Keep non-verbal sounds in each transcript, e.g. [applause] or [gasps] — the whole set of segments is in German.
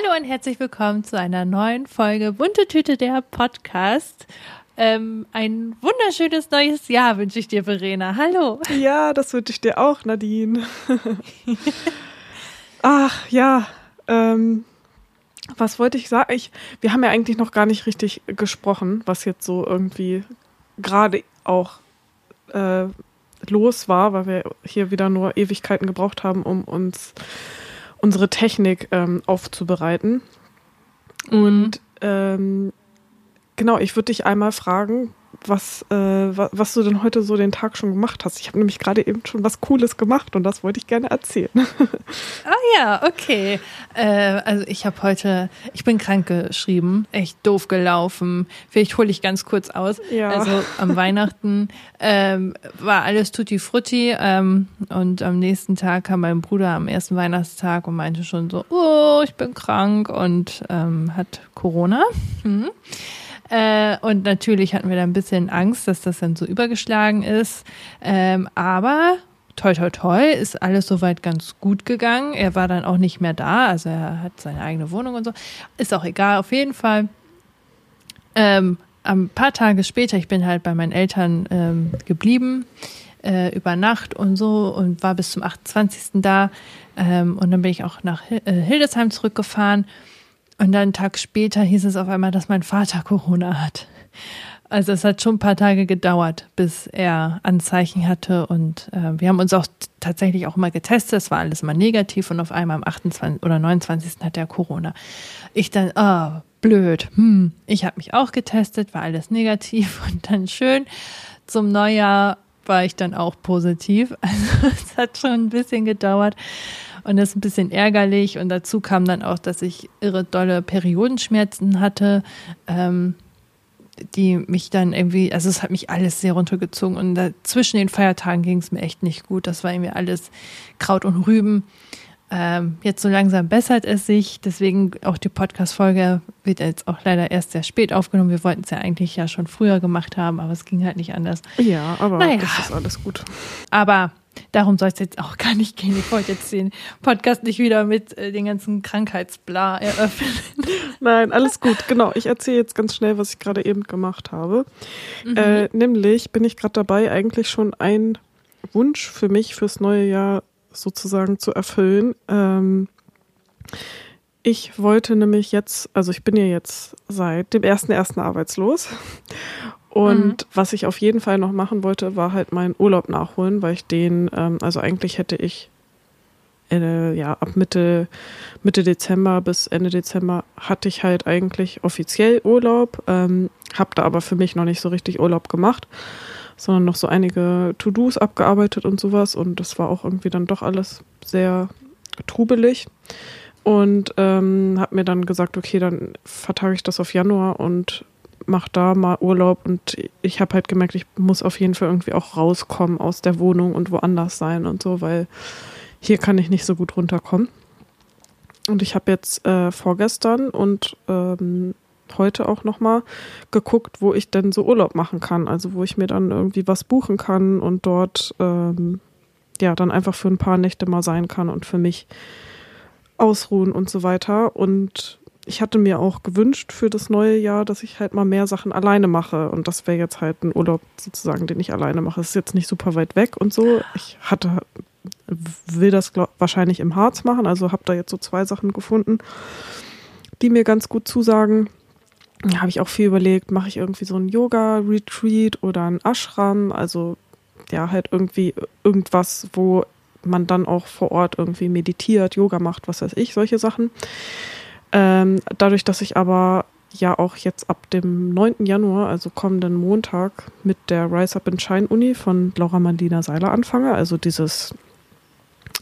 Hallo und herzlich willkommen zu einer neuen Folge Bunte Tüte der Podcast. Ähm, ein wunderschönes neues Jahr wünsche ich dir, Verena. Hallo. Ja, das wünsche ich dir auch, Nadine. [laughs] Ach ja, ähm, was wollte ich sagen? Ich, wir haben ja eigentlich noch gar nicht richtig gesprochen, was jetzt so irgendwie gerade auch äh, los war, weil wir hier wieder nur Ewigkeiten gebraucht haben, um uns unsere Technik ähm, aufzubereiten. Und ähm, genau, ich würde dich einmal fragen, was, äh, was du denn heute so den Tag schon gemacht hast. Ich habe nämlich gerade eben schon was Cooles gemacht und das wollte ich gerne erzählen. [laughs] Ah ja, okay. Äh, also ich habe heute, ich bin krank geschrieben, echt doof gelaufen. Vielleicht hole ich ganz kurz aus. Ja. Also am Weihnachten ähm, war alles tutti frutti ähm, und am nächsten Tag kam mein Bruder am ersten Weihnachtstag und meinte schon so, oh, ich bin krank und ähm, hat Corona. Mhm. Äh, und natürlich hatten wir da ein bisschen Angst, dass das dann so übergeschlagen ist. Ähm, aber toi, toi, toi, ist alles soweit ganz gut gegangen. Er war dann auch nicht mehr da, also er hat seine eigene Wohnung und so. Ist auch egal, auf jeden Fall. Ähm, ein paar Tage später, ich bin halt bei meinen Eltern ähm, geblieben, äh, über Nacht und so und war bis zum 28. da. Ähm, und dann bin ich auch nach äh, Hildesheim zurückgefahren. Und dann einen Tag später hieß es auf einmal, dass mein Vater Corona hat. Also es hat schon ein paar Tage gedauert, bis er Anzeichen hatte und äh, wir haben uns auch tatsächlich auch mal getestet. Es war alles mal negativ und auf einmal am 28. oder 29. hat er Corona. Ich dann, oh, blöd. Hm. Ich habe mich auch getestet, war alles negativ [laughs] und dann schön zum Neujahr war ich dann auch positiv. [laughs] Also es hat schon ein bisschen gedauert. Und das ist ein bisschen ärgerlich. Und dazu kam dann auch, dass ich irre dolle Periodenschmerzen hatte, ähm, die mich dann irgendwie, also es hat mich alles sehr runtergezogen. Und da, zwischen den Feiertagen ging es mir echt nicht gut. Das war irgendwie alles Kraut und Rüben. Ähm, jetzt so langsam bessert es sich. Deswegen auch die Podcast-Folge wird jetzt auch leider erst sehr spät aufgenommen. Wir wollten es ja eigentlich ja schon früher gemacht haben, aber es ging halt nicht anders. Ja, aber naja. das ist alles gut. Aber Darum soll es jetzt auch gar nicht gehen. Ich wollte jetzt den Podcast nicht wieder mit äh, den ganzen Krankheitsbla eröffnen. [laughs] Nein, alles gut. Genau. Ich erzähle jetzt ganz schnell, was ich gerade eben gemacht habe. Mhm. Äh, nämlich bin ich gerade dabei, eigentlich schon einen Wunsch für mich fürs neue Jahr sozusagen zu erfüllen. Ähm, ich wollte nämlich jetzt, also ich bin ja jetzt seit dem ersten ersten arbeitslos und mhm. was ich auf jeden Fall noch machen wollte, war halt meinen Urlaub nachholen, weil ich den, ähm, also eigentlich hätte ich äh, ja ab Mitte, Mitte Dezember bis Ende Dezember hatte ich halt eigentlich offiziell Urlaub, ähm, habe da aber für mich noch nicht so richtig Urlaub gemacht, sondern noch so einige To-Dos abgearbeitet und sowas und das war auch irgendwie dann doch alles sehr trubelig und ähm, habe mir dann gesagt, okay, dann vertage ich das auf Januar und mache da mal Urlaub und ich habe halt gemerkt, ich muss auf jeden Fall irgendwie auch rauskommen aus der Wohnung und woanders sein und so, weil hier kann ich nicht so gut runterkommen. Und ich habe jetzt äh, vorgestern und ähm, heute auch nochmal geguckt, wo ich denn so Urlaub machen kann. Also wo ich mir dann irgendwie was buchen kann und dort ähm, ja dann einfach für ein paar Nächte mal sein kann und für mich ausruhen und so weiter. Und ich hatte mir auch gewünscht für das neue Jahr, dass ich halt mal mehr Sachen alleine mache. Und das wäre jetzt halt ein Urlaub sozusagen, den ich alleine mache. Es ist jetzt nicht super weit weg und so. Ich hatte, will das glaub, wahrscheinlich im Harz machen. Also habe da jetzt so zwei Sachen gefunden, die mir ganz gut zusagen. Da habe ich auch viel überlegt, mache ich irgendwie so ein Yoga-Retreat oder ein Ashram. Also ja, halt irgendwie irgendwas, wo man dann auch vor Ort irgendwie meditiert, Yoga macht, was weiß ich, solche Sachen. Ähm, dadurch, dass ich aber ja auch jetzt ab dem 9. Januar, also kommenden Montag, mit der Rise Up in Shine Uni von Laura Mandina Seiler anfange, also dieses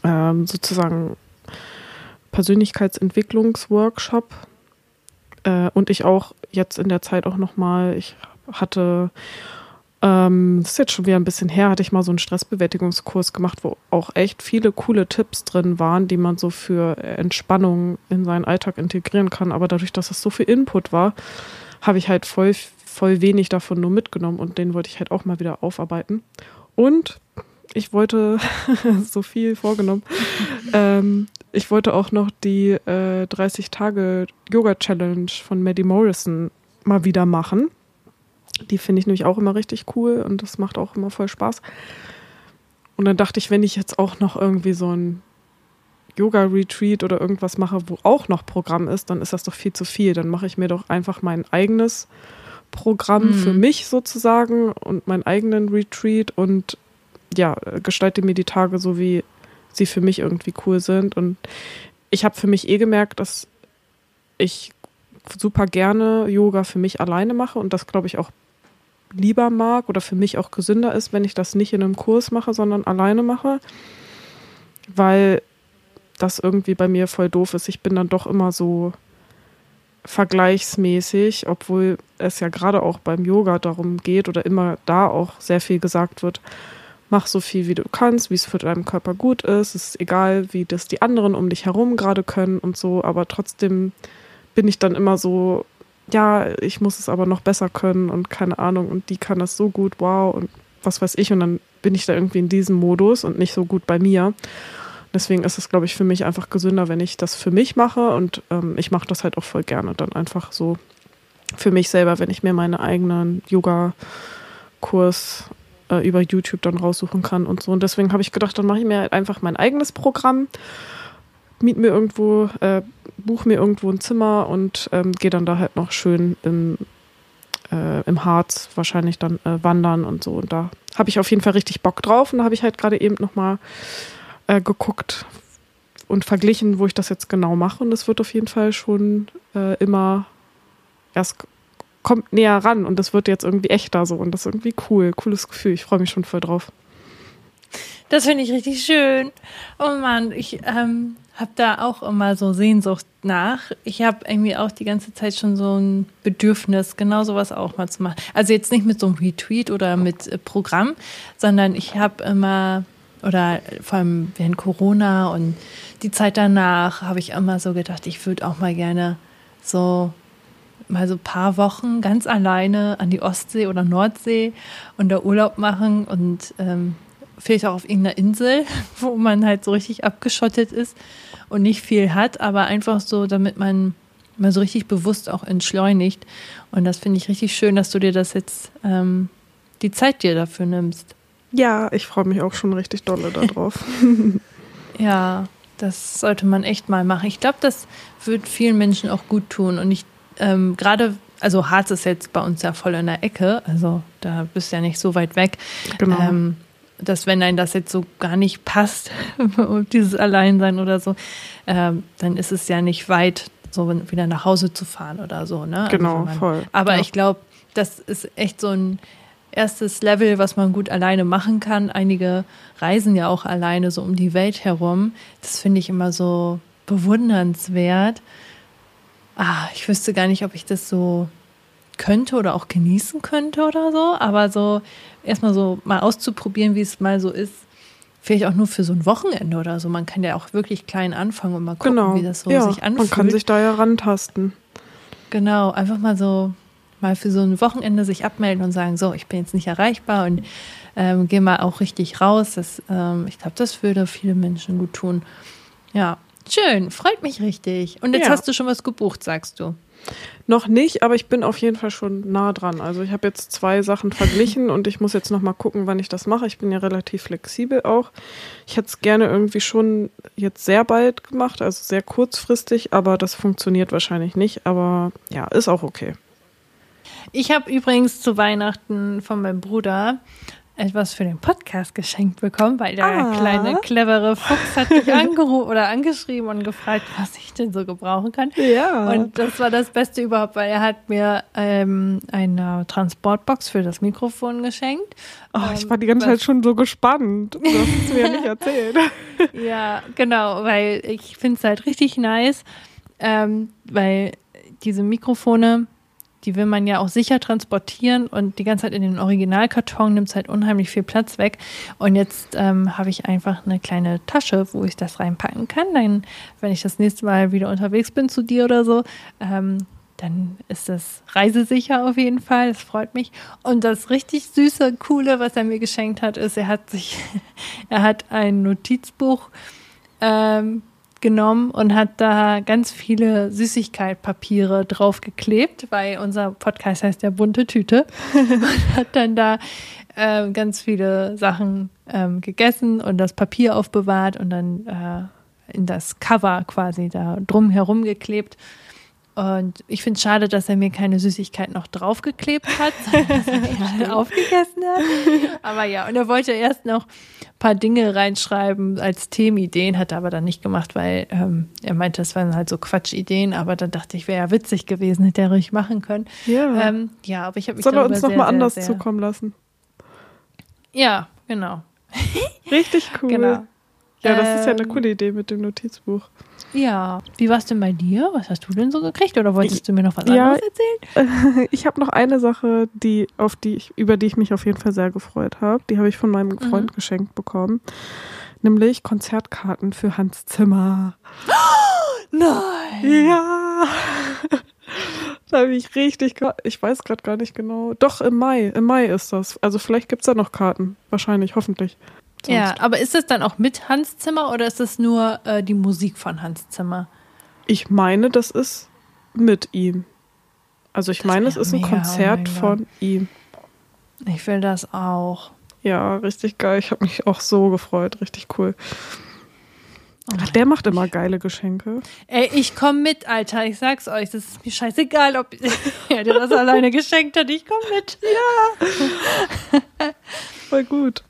ähm, sozusagen Persönlichkeitsentwicklungsworkshop äh, und ich auch jetzt in der Zeit auch nochmal, ich hatte ähm, das ist jetzt schon wieder ein bisschen her, hatte ich mal so einen Stressbewältigungskurs gemacht, wo auch echt viele coole Tipps drin waren, die man so für Entspannung in seinen Alltag integrieren kann. Aber dadurch, dass es so viel Input war, habe ich halt voll, voll wenig davon nur mitgenommen und den wollte ich halt auch mal wieder aufarbeiten. Und ich wollte [laughs] so viel vorgenommen, [laughs] ähm, ich wollte auch noch die äh, 30 Tage Yoga Challenge von Maddie Morrison mal wieder machen. Die finde ich nämlich auch immer richtig cool und das macht auch immer voll Spaß. Und dann dachte ich, wenn ich jetzt auch noch irgendwie so ein Yoga-Retreat oder irgendwas mache, wo auch noch Programm ist, dann ist das doch viel zu viel. Dann mache ich mir doch einfach mein eigenes Programm mhm. für mich sozusagen und meinen eigenen Retreat und ja, gestalte mir die Tage so, wie sie für mich irgendwie cool sind. Und ich habe für mich eh gemerkt, dass ich super gerne Yoga für mich alleine mache und das, glaube ich, auch lieber mag oder für mich auch gesünder ist, wenn ich das nicht in einem Kurs mache, sondern alleine mache. Weil das irgendwie bei mir voll doof ist. Ich bin dann doch immer so vergleichsmäßig, obwohl es ja gerade auch beim Yoga darum geht oder immer da auch sehr viel gesagt wird, mach so viel wie du kannst, wie es für deinen Körper gut ist. Es ist egal, wie das die anderen um dich herum gerade können und so, aber trotzdem bin ich dann immer so, ja, ich muss es aber noch besser können und keine Ahnung und die kann das so gut, wow und was weiß ich und dann bin ich da irgendwie in diesem Modus und nicht so gut bei mir. Deswegen ist es, glaube ich, für mich einfach gesünder, wenn ich das für mich mache und ähm, ich mache das halt auch voll gerne dann einfach so für mich selber, wenn ich mir meinen eigenen Yoga-Kurs äh, über YouTube dann raussuchen kann und so. Und deswegen habe ich gedacht, dann mache ich mir halt einfach mein eigenes Programm, miet mir irgendwo, äh, buch mir irgendwo ein Zimmer und ähm, gehe dann da halt noch schön im, äh, im Harz wahrscheinlich dann äh, wandern und so. Und da habe ich auf jeden Fall richtig Bock drauf. Und da habe ich halt gerade eben nochmal äh, geguckt und verglichen, wo ich das jetzt genau mache. Und es wird auf jeden Fall schon äh, immer erst kommt näher ran und das wird jetzt irgendwie echter so und das ist irgendwie cool, cooles Gefühl. Ich freue mich schon voll drauf. Das finde ich richtig schön. Oh Mann, ich ähm, habe da auch immer so Sehnsucht nach. Ich habe irgendwie auch die ganze Zeit schon so ein Bedürfnis, genau sowas auch mal zu machen. Also jetzt nicht mit so einem Retweet oder mit äh, Programm, sondern ich habe immer oder vor allem während Corona und die Zeit danach habe ich immer so gedacht, ich würde auch mal gerne so mal so ein paar Wochen ganz alleine an die Ostsee oder Nordsee und da Urlaub machen und ähm, vielleicht auch auf irgendeiner Insel, [laughs] wo man halt so richtig abgeschottet ist und nicht viel hat, aber einfach so, damit man mal so richtig bewusst auch entschleunigt. Und das finde ich richtig schön, dass du dir das jetzt ähm, die Zeit dir dafür nimmst. Ja, ich freue mich auch schon richtig dolle darauf. [laughs] [laughs] ja, das sollte man echt mal machen. Ich glaube, das wird vielen Menschen auch gut tun. Und ich ähm, gerade, also Harz ist jetzt bei uns ja voll in der Ecke, also da bist du ja nicht so weit weg. Genau. Ähm, dass wenn ein das jetzt so gar nicht passt, [laughs] dieses Alleinsein oder so, ähm, dann ist es ja nicht weit, so wieder nach Hause zu fahren oder so. Ne? Also genau, also man, voll. Aber ja. ich glaube, das ist echt so ein erstes Level, was man gut alleine machen kann. Einige reisen ja auch alleine so um die Welt herum. Das finde ich immer so bewundernswert. Ah, ich wüsste gar nicht, ob ich das so könnte oder auch genießen könnte oder so, aber so erstmal so mal auszuprobieren, wie es mal so ist. Vielleicht auch nur für so ein Wochenende oder so. Man kann ja auch wirklich klein anfangen und mal gucken, genau. wie das so ja, sich anfühlt. Man kann sich da ja rantasten. Genau, einfach mal so mal für so ein Wochenende sich abmelden und sagen, so, ich bin jetzt nicht erreichbar und ähm, gehe mal auch richtig raus. Das, ähm, ich glaube, das würde viele Menschen gut tun. Ja, schön, freut mich richtig. Und jetzt ja. hast du schon was gebucht, sagst du. Noch nicht, aber ich bin auf jeden Fall schon nah dran. Also ich habe jetzt zwei Sachen verglichen [laughs] und ich muss jetzt noch mal gucken, wann ich das mache. Ich bin ja relativ flexibel auch. Ich hätte es gerne irgendwie schon jetzt sehr bald gemacht, also sehr kurzfristig, aber das funktioniert wahrscheinlich nicht. Aber ja, ist auch okay. Ich habe übrigens zu Weihnachten von meinem Bruder etwas für den Podcast geschenkt bekommen, weil der ah. kleine, clevere Fuchs hat mich angerufen oder angeschrieben und gefragt, was ich denn so gebrauchen kann. Ja. Und das war das Beste überhaupt, weil er hat mir ähm, eine Transportbox für das Mikrofon geschenkt. Oh, ich war die ganze Zeit schon so gespannt. Du hast es mir ja nicht erzählt. [laughs] ja, genau, weil ich finde es halt richtig nice, ähm, weil diese Mikrofone die will man ja auch sicher transportieren und die ganze Zeit in den Originalkarton nimmt es halt unheimlich viel Platz weg. Und jetzt ähm, habe ich einfach eine kleine Tasche, wo ich das reinpacken kann. Dann, wenn ich das nächste Mal wieder unterwegs bin zu dir oder so, ähm, dann ist das reisesicher auf jeden Fall. Das freut mich. Und das richtig süße, coole, was er mir geschenkt hat, ist, er hat sich, [laughs] er hat ein Notizbuch ähm, genommen und hat da ganz viele Süßigkeitpapiere draufgeklebt, weil unser Podcast heißt ja bunte Tüte [laughs] und hat dann da äh, ganz viele Sachen ähm, gegessen und das Papier aufbewahrt und dann äh, in das Cover quasi da drum herum geklebt. Und ich finde es schade, dass er mir keine Süßigkeit noch draufgeklebt hat, sondern [laughs] [laughs] dass er die alle aufgegessen hat. Aber ja, und er wollte erst noch ein paar Dinge reinschreiben als Themenideen, hat er aber dann nicht gemacht, weil ähm, er meinte, das waren halt so Quatschideen. Aber dann dachte ich, wäre ja witzig gewesen, hätte er ruhig machen können. Ja. Ähm, ja, aber ich habe mich Soll er uns nochmal anders sehr, zukommen lassen? Ja, genau. Richtig cool. Genau. Ja, das ist ja eine Ähm, coole Idee mit dem Notizbuch. Ja. Wie war es denn bei dir? Was hast du denn so gekriegt? Oder wolltest du mir noch was Ja, anderes erzählen? [laughs] Ich habe noch eine Sache, die auf die ich, über die ich mich auf jeden Fall sehr gefreut habe. Die habe ich von meinem Freund geschenkt bekommen. Nämlich Konzertkarten für Hans Zimmer. [gasps] Nein. Ja. [laughs] Da habe ich richtig, ich weiß gerade gar nicht genau. Doch, im Mai. Im Mai ist das. Also vielleicht gibt es da noch Karten. Wahrscheinlich, hoffentlich. Sonst. Ja, aber ist es dann auch mit Hans Zimmer oder ist es nur äh, die Musik von Hans Zimmer? Ich meine, das ist mit ihm. Also ich Das meine, es ist ein mega, Konzert mega. von ihm. Ich will das auch. Ja, richtig geil. Ich habe mich auch so gefreut. Richtig cool. Oh Ach, der macht immer geile Geschenke. Ey, ich komm mit, Alter. Ich sag's euch. Das ist mir scheißegal, ob [laughs] er dir das alleine geschenkt hat. Ich komm mit. [laughs] Voll gut.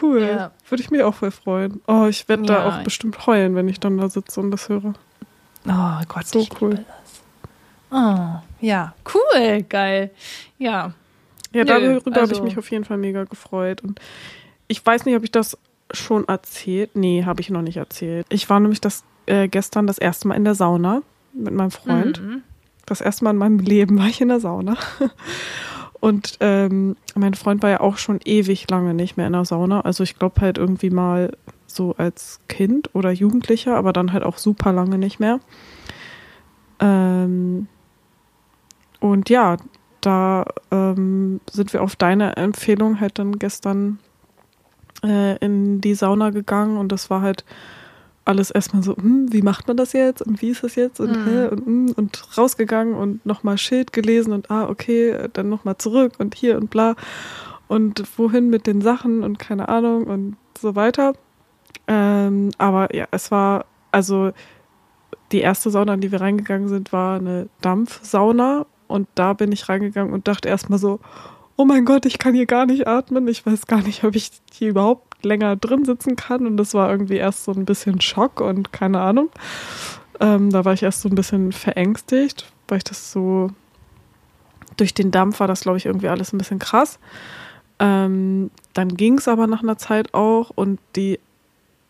Cool. Ja. Würde ich mich auch voll freuen. Oh, ich werde da Ja, auch ich- bestimmt heulen, wenn ich dann da sitze und das höre. Oh Gott, So cool. Oh, ja, cool, geil. Ja. Ja, darüber habe ich also- mich auf jeden Fall mega gefreut. Und ich weiß nicht, ob ich das schon erzählt. Nee, habe ich noch nicht erzählt. Ich war nämlich das äh, gestern das erste Mal in der Sauna mit meinem Freund. Mhm. Das erste Mal in meinem Leben war ich in der Sauna. Und ähm, mein Freund war ja auch schon ewig lange nicht mehr in der Sauna. Also ich glaube halt irgendwie mal so als Kind oder Jugendlicher, aber dann halt auch super lange nicht mehr. Ähm, und ja, da ähm, sind wir auf deine Empfehlung halt dann gestern äh, in die Sauna gegangen und das war halt alles erstmal so, hm, wie macht man das jetzt und wie ist das jetzt und, Mhm. hä, und, hm, und rausgegangen und nochmal Schild gelesen und ah, okay, dann nochmal zurück und hier und bla und wohin mit den Sachen und keine Ahnung und so weiter. Ähm, aber ja, es war, also die erste Sauna, in die wir reingegangen sind, war eine Dampfsauna und da bin ich reingegangen und dachte erstmal so, oh mein Gott, ich kann hier gar nicht atmen. Ich weiß gar nicht, ob ich hier überhaupt länger drin sitzen kann. Und das war irgendwie erst so ein bisschen Schock und keine Ahnung. Ähm, da war ich erst so ein bisschen verängstigt, weil ich das so durch den Dampf war das, glaube ich, irgendwie alles ein bisschen krass. Ähm, dann ging es aber nach einer Zeit auch und die,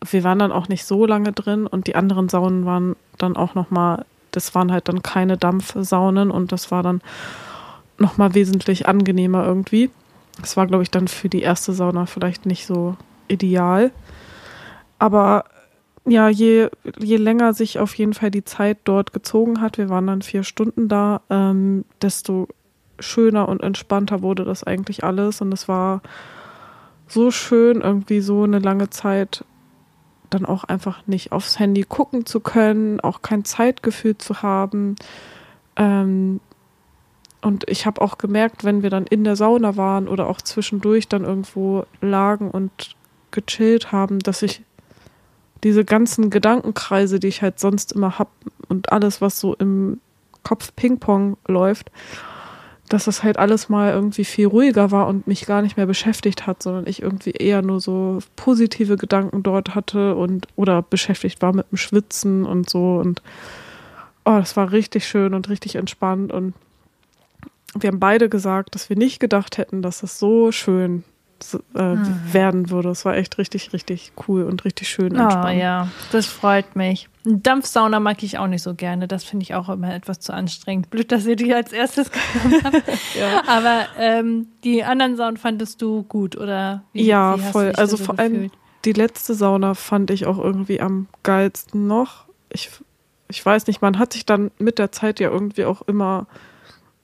wir waren dann auch nicht so lange drin und die anderen Saunen waren dann auch nochmal, das waren halt dann keine Dampfsaunen und das war dann nochmal wesentlich angenehmer irgendwie. Das war, glaube ich, dann für die erste Sauna vielleicht nicht so ideal. Aber ja, je, je länger sich auf jeden Fall die Zeit dort gezogen hat, wir waren dann vier Stunden da, ähm, desto schöner und entspannter wurde das eigentlich alles. Und es war so schön, irgendwie so eine lange Zeit dann auch einfach nicht aufs Handy gucken zu können, auch kein Zeitgefühl zu haben. Ähm, und ich habe auch gemerkt, wenn wir dann in der Sauna waren oder auch zwischendurch dann irgendwo lagen und gechillt haben, dass ich diese ganzen Gedankenkreise, die ich halt sonst immer hab und alles, was so im Kopf Ping-Pong läuft, dass das halt alles mal irgendwie viel ruhiger war und mich gar nicht mehr beschäftigt hat, sondern ich irgendwie eher nur so positive Gedanken dort hatte und oder beschäftigt war mit dem Schwitzen und so und oh, das war richtig schön und richtig entspannt und wir haben beide gesagt, dass wir nicht gedacht hätten, dass das so schön äh, werden würde. Es war echt richtig, richtig cool und richtig schön Oh entspannt. ja, das freut mich. Dampfsauna mag ich auch nicht so gerne. Das finde ich auch immer etwas zu anstrengend. Blöd, dass ihr die als erstes [laughs] genommen habt. [laughs] Ja. Aber ähm, die anderen Saunen fandest du gut, oder? Wie, Ja, wie voll. Also so vor allem gefühlt? die letzte Sauna fand ich auch irgendwie am geilsten noch. Ich, ich weiß nicht, man hat sich dann mit der Zeit ja irgendwie auch immer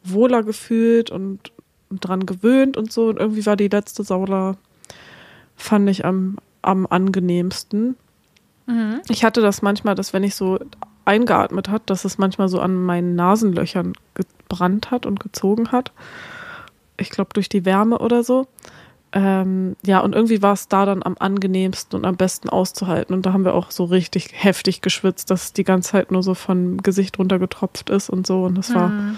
wohler gefühlt und dran gewöhnt und so. Und irgendwie war die letzte Sauna, fand ich am, am angenehmsten. Mhm. Ich hatte das manchmal, dass wenn ich so eingeatmet hat, dass es manchmal so an meinen Nasenlöchern gebrannt hat und gezogen hat. Ich glaube durch die Wärme oder so. Ähm, ja, und irgendwie war es da dann am angenehmsten und am besten auszuhalten. Und da haben wir auch so richtig heftig geschwitzt, dass die ganze Zeit nur so von Gesicht runtergetropft ist und so. Und das war, mhm.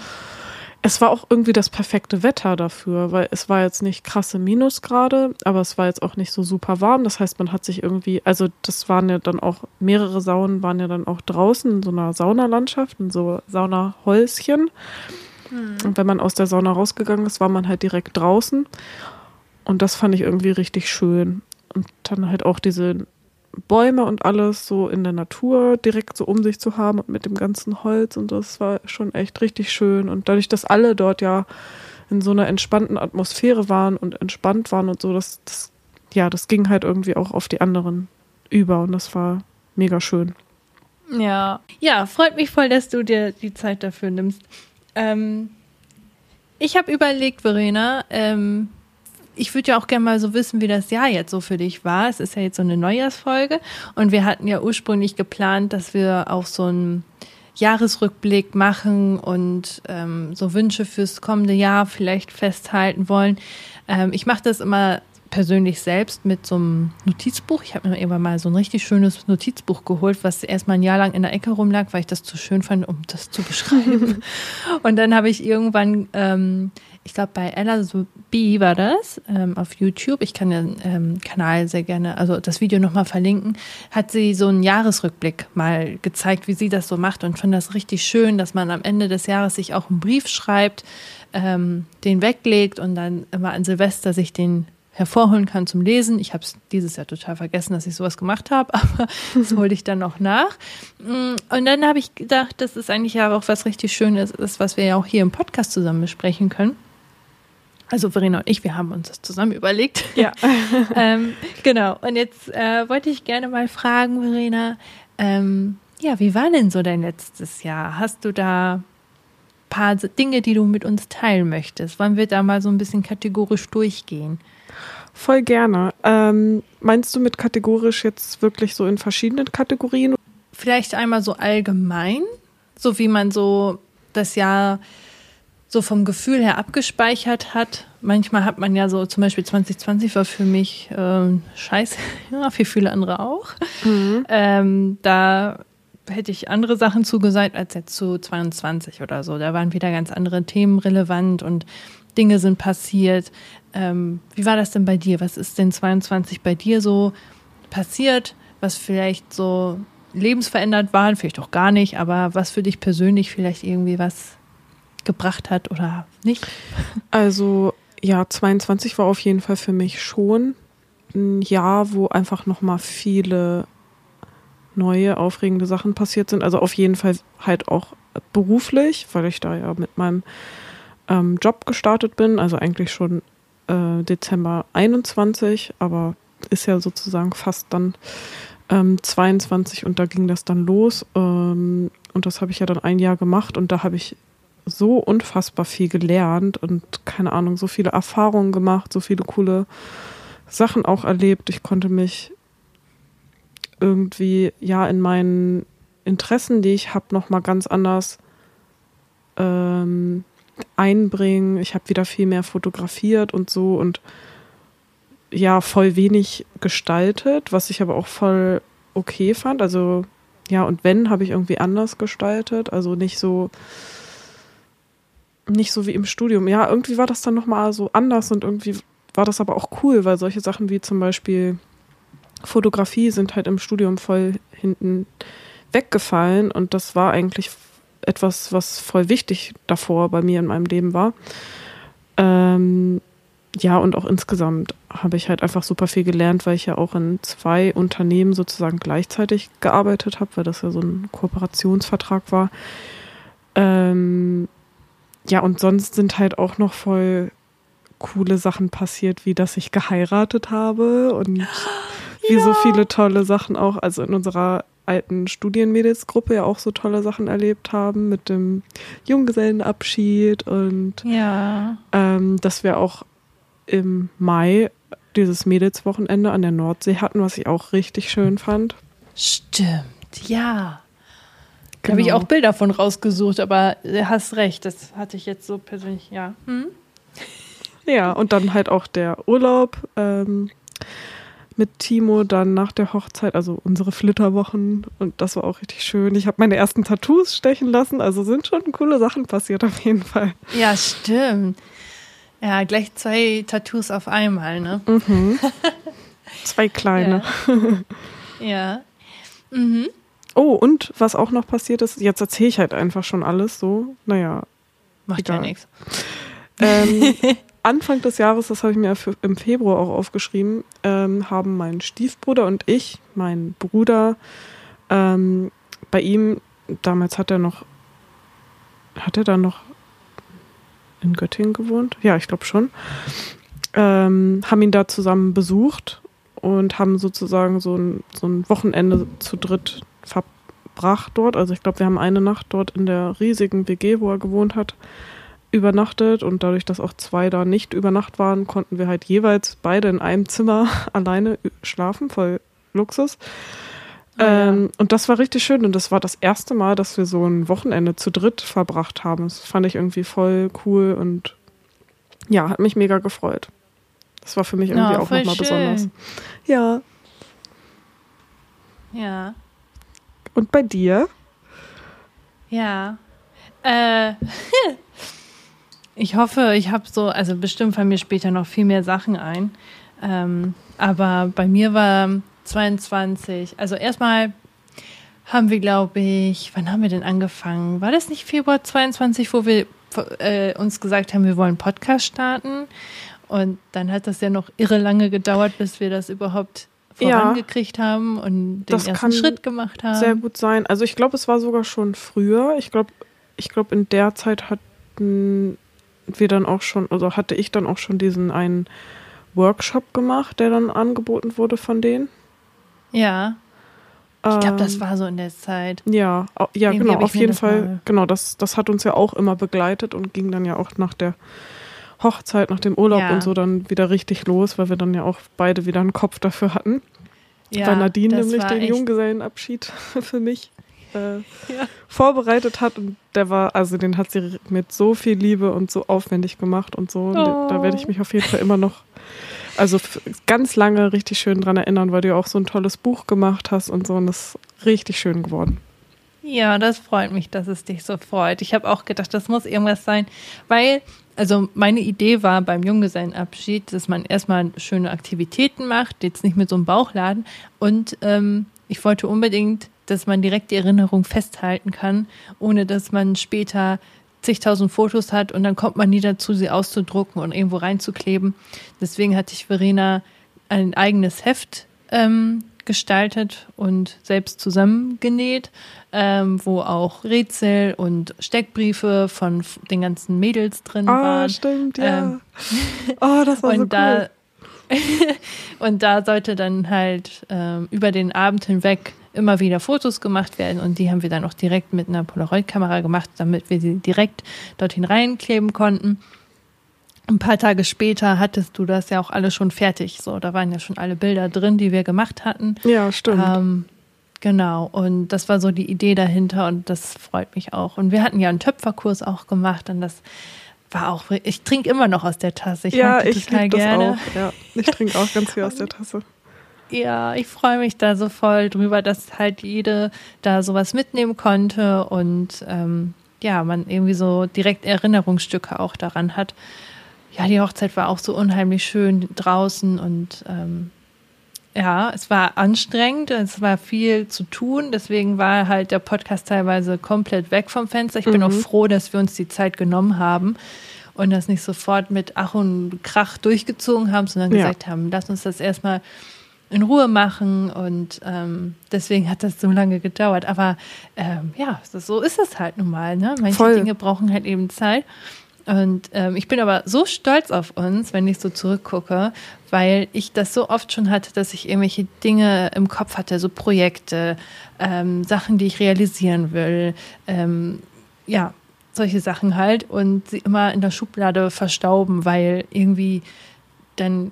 Es war auch irgendwie das perfekte Wetter dafür, weil es war jetzt nicht krasse Minusgrade, aber es war jetzt auch nicht so super warm. Das heißt, man hat sich irgendwie, also das waren ja dann auch, mehrere Saunen waren ja dann auch draußen in so einer Saunalandschaft, in so Saunahäuschen. Mhm. Und wenn man aus der Sauna rausgegangen ist, war man halt direkt draußen. Und das fand ich irgendwie richtig schön. Und dann halt auch diese Bäume und alles so in der Natur direkt so um sich zu haben und mit dem ganzen Holz und das war schon echt richtig schön. Und dadurch, dass alle dort ja in so einer entspannten Atmosphäre waren und entspannt waren und so, das, das ja, das ging halt irgendwie auch auf die anderen über und das war mega schön. Ja, ja, freut mich voll, dass du dir die Zeit dafür nimmst. Ähm, ich habe überlegt, Verena, ähm, ich würde ja auch gerne mal so wissen, wie das Jahr jetzt so für dich war. Es ist ja jetzt so eine Neujahrsfolge und wir hatten ja ursprünglich geplant, dass wir auch so einen Jahresrückblick machen und ähm, so Wünsche fürs kommende Jahr vielleicht festhalten wollen. Ähm, ich mache das immer persönlich selbst mit so einem Notizbuch. Ich habe mir irgendwann mal so ein richtig schönes Notizbuch geholt, was erstmal ein Jahr lang in der Ecke rumlag, weil ich das zu schön fand, um das zu [laughs] beschreiben. [laughs] und dann habe ich irgendwann ähm, ich glaube bei Ella B war das ähm, auf YouTube. Ich kann den ähm, Kanal sehr gerne, also das Video nochmal verlinken. Hat sie so einen Jahresrückblick mal gezeigt, wie sie das so macht und fand das richtig schön, dass man am Ende des Jahres sich auch einen Brief schreibt, ähm, den weglegt und dann immer an Silvester sich den hervorholen kann zum Lesen. Ich habe es dieses Jahr total vergessen, dass ich sowas gemacht habe, [laughs] aber das hole ich dann noch nach. Mm, und dann habe ich gedacht, das ist eigentlich ja auch was richtig Schönes ist, was wir ja auch hier im Podcast zusammen besprechen können. Also Verena und ich, wir haben uns das zusammen überlegt. Ja. [laughs] ähm, genau. Und jetzt äh, wollte ich gerne mal fragen, Verena, ähm, ja, wie war denn so dein letztes Jahr? Hast du da ein paar Dinge, die du mit uns teilen möchtest? Wollen wir da mal so ein bisschen kategorisch durchgehen? Voll gerne. Ähm, meinst du mit kategorisch jetzt wirklich so in verschiedenen Kategorien? Vielleicht einmal so allgemein, so wie man so das Jahr so vom Gefühl her abgespeichert hat. Manchmal hat man ja so, zum Beispiel 2020 war für mich äh, scheiße, [laughs] ja, für viele andere auch. Mhm. Ähm, da hätte ich andere Sachen zugesagt als jetzt zu 22 oder so. Da waren wieder ganz andere Themen relevant und Dinge sind passiert. Ähm, wie war das denn bei dir? Was ist denn 22 bei dir so passiert, was vielleicht so lebensverändert war, vielleicht auch gar nicht, aber was für dich persönlich vielleicht irgendwie was gebracht hat oder nicht? Also ja, 22 war auf jeden Fall für mich schon ein Jahr, wo einfach nochmal viele neue, aufregende Sachen passiert sind. Also auf jeden Fall halt auch beruflich, weil ich da ja mit meinem ähm, Job gestartet bin. Also eigentlich schon äh, Dezember 21, aber ist ja sozusagen fast dann ähm, 22 und da ging das dann los. Ähm, und das habe ich ja dann ein Jahr gemacht und da habe ich so unfassbar viel gelernt und keine Ahnung, so viele Erfahrungen gemacht, so viele coole Sachen auch erlebt. Ich konnte mich irgendwie ja in meinen Interessen, die ich habe, noch mal ganz anders ähm, einbringen. Ich habe wieder viel mehr fotografiert und so und ja voll wenig gestaltet, was ich aber auch voll okay fand. Also ja und wenn habe ich irgendwie anders gestaltet, also nicht so nicht so wie im Studium. Ja, irgendwie war das dann nochmal so anders und irgendwie war das aber auch cool, weil solche Sachen wie zum Beispiel Fotografie sind halt im Studium voll hinten weggefallen und das war eigentlich etwas, was voll wichtig davor bei mir in meinem Leben war. Ähm, ja, und auch insgesamt habe ich halt einfach super viel gelernt, weil ich ja auch in zwei Unternehmen sozusagen gleichzeitig gearbeitet habe, weil das ja so ein Kooperationsvertrag war. Ähm, ja, und sonst sind halt auch noch voll coole Sachen passiert, wie dass ich geheiratet habe und ja. wie so viele tolle Sachen auch, also in unserer alten Studienmädelsgruppe ja auch so tolle Sachen erlebt haben mit dem Junggesellenabschied und ja. ähm, dass wir auch im Mai dieses Mädelswochenende an der Nordsee hatten, was ich auch richtig schön fand. Stimmt, ja. Da habe ich genau. auch Bilder von rausgesucht, aber du hast recht, das hatte ich jetzt so persönlich, ja. Hm? [laughs] Ja, und dann halt auch der Urlaub ähm, mit Timo dann nach der Hochzeit, also unsere Flitterwochen und das war auch richtig schön. Ich habe meine ersten Tattoos stechen lassen, also sind schon coole Sachen passiert auf jeden Fall. Ja, stimmt. Ja, gleich zwei Tattoos auf einmal, ne? Mhm. [laughs] Zwei kleine. Ja. ja. Mhm. Oh, und was auch noch passiert ist, jetzt erzähle ich halt einfach schon alles so. Naja. Macht egal. ja nichts. Ähm, [laughs] Anfang des Jahres, das habe ich mir im Februar auch aufgeschrieben, ähm, haben mein Stiefbruder und ich, mein Bruder, ähm, bei ihm, damals hat er noch, hat er da noch in Göttingen gewohnt? Ja, ich glaube schon. Ähm, haben ihn da zusammen besucht und haben sozusagen so ein, so ein Wochenende zu dritt verbracht dort. Also ich glaube, wir haben eine Nacht dort in der riesigen WG, wo er gewohnt hat, übernachtet und dadurch, dass auch zwei da nicht über Nacht waren, konnten wir halt jeweils beide in einem Zimmer [laughs] alleine schlafen, voll Luxus. Oh ja. ähm, und das war richtig schön und das war das erste Mal, dass wir so ein Wochenende zu dritt verbracht haben. Das fand ich irgendwie voll cool und ja, hat mich mega gefreut. Das war für mich irgendwie oh, auch nochmal besonders. Ja. Ja. Und bei dir? Ja. Äh, [laughs] ich hoffe, ich habe so, also bestimmt fallen mir später noch viel mehr Sachen ein. Ähm, aber bei mir war 22, also erstmal haben wir, glaube ich, wann haben wir denn angefangen? War das nicht Februar 22, wo wir äh, uns gesagt haben, wir wollen Podcast starten? Und dann hat das ja noch irre lange gedauert, bis wir das überhaupt vorangekriegt ja, haben und den ersten Schritt gemacht haben. Sehr gut sein. Also ich glaube, es war sogar schon früher. Ich glaube, ich glaube, in der Zeit hatten wir dann auch schon, also hatte ich dann auch schon diesen einen Workshop gemacht, der dann angeboten wurde von denen. Ja. Ich glaube, das ähm, war so in der Zeit. Ja, ja, Irgendwie genau, auf jeden Fall. Genau, das, das hat uns ja auch immer begleitet und ging dann ja auch nach der Hochzeit, nach dem Urlaub ja. und so dann wieder richtig los, weil wir dann ja auch beide wieder einen Kopf dafür hatten. Ja, Bei Nadine nämlich den Junggesellenabschied [laughs] für mich äh, ja. vorbereitet hat und der war, also den hat sie mit so viel Liebe und so aufwendig gemacht und so. Und oh. da werde ich mich auf jeden Fall immer noch, also ganz lange richtig schön dran erinnern, weil du ja auch so ein tolles Buch gemacht hast und so und das ist richtig schön geworden. Ja, das freut mich, dass es dich so freut. Ich habe auch gedacht, das muss irgendwas sein, weil also meine Idee war beim Junggesellenabschied, dass man erstmal schöne Aktivitäten macht, jetzt nicht mit so einem Bauchladen. Und ähm, ich wollte unbedingt, dass man direkt die Erinnerung festhalten kann, ohne dass man später zigtausend Fotos hat und dann kommt man nie dazu, sie auszudrucken und irgendwo reinzukleben. Deswegen hatte ich Verena ein eigenes Heft ähm, gestaltet und selbst zusammengenäht, ähm, wo auch Rätsel und Steckbriefe von den ganzen Mädels drin oh, waren. stimmt, ja. Ähm, [laughs] oh, das war und so da, cool. [laughs] und da sollte dann halt ähm, über den Abend hinweg immer wieder Fotos gemacht werden und die haben wir dann auch direkt mit einer Polaroid-Kamera gemacht, damit wir sie direkt dorthin reinkleben konnten ein paar Tage später hattest du das ja auch alles schon fertig. So, da waren ja schon alle Bilder drin, die wir gemacht hatten. Ja, stimmt. Ähm, genau. Und das war so die Idee dahinter und das freut mich auch. Und wir hatten ja einen Töpferkurs auch gemacht und das war auch, ich trinke immer noch aus der Tasse. Ich ja, ich total gerne. Das auch. Ja, ich trinke auch ganz viel aus der Tasse. [laughs] Ja, ich freue mich da so voll drüber, dass halt jede da sowas mitnehmen konnte und ähm, ja, man irgendwie so direkt Erinnerungsstücke auch daran hat ja, die Hochzeit war auch so unheimlich schön draußen und ähm, ja, es war anstrengend, es war viel zu tun, deswegen war halt der Podcast teilweise komplett weg vom Fenster. Ich bin auch mhm. froh, dass wir uns die Zeit genommen haben und das nicht sofort mit Ach und Krach durchgezogen haben, sondern ja. gesagt haben, lass uns das erstmal in Ruhe machen und ähm, deswegen hat das so lange gedauert. Aber ähm, ja, so ist es halt nun mal. Ne? Manche Voll. Dinge brauchen halt eben Zeit. Und ähm, ich bin aber so stolz auf uns, wenn ich so zurückgucke, weil ich das so oft schon hatte, dass ich irgendwelche Dinge im Kopf hatte, so Projekte, ähm, Sachen, die ich realisieren will, ähm, ja, solche Sachen halt und sie immer in der Schublade verstauben, weil irgendwie dann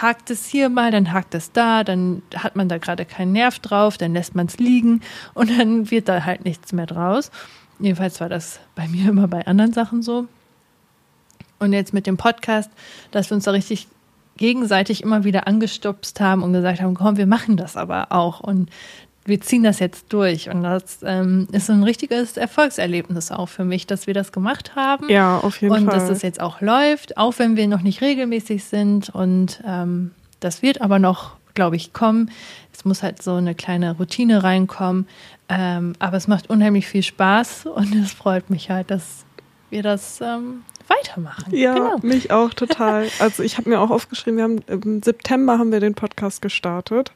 hakt es hier mal, dann hakt es da, dann hat man da gerade keinen Nerv drauf, dann lässt man es liegen und dann wird da halt nichts mehr draus. Jedenfalls war das bei mir immer bei anderen Sachen so. Und jetzt mit dem Podcast, dass wir uns da richtig gegenseitig immer wieder angestupst haben und gesagt haben, komm, wir machen das aber auch und wir ziehen das jetzt durch. Und das ähm, ist ein richtiges Erfolgserlebnis auch für mich, dass wir das gemacht haben. Ja, auf jeden und Fall. Und dass das jetzt auch läuft, auch wenn wir noch nicht regelmäßig sind. Und ähm, das wird aber noch, glaube ich, kommen. Es muss halt so eine kleine Routine reinkommen. Ähm, aber es macht unheimlich viel Spaß und [laughs] es freut mich halt, dass wir das ähm, weitermachen. Ja, genau. mich auch total. [laughs] Also ich habe mir auch aufgeschrieben, wir haben im September haben wir den Podcast gestartet.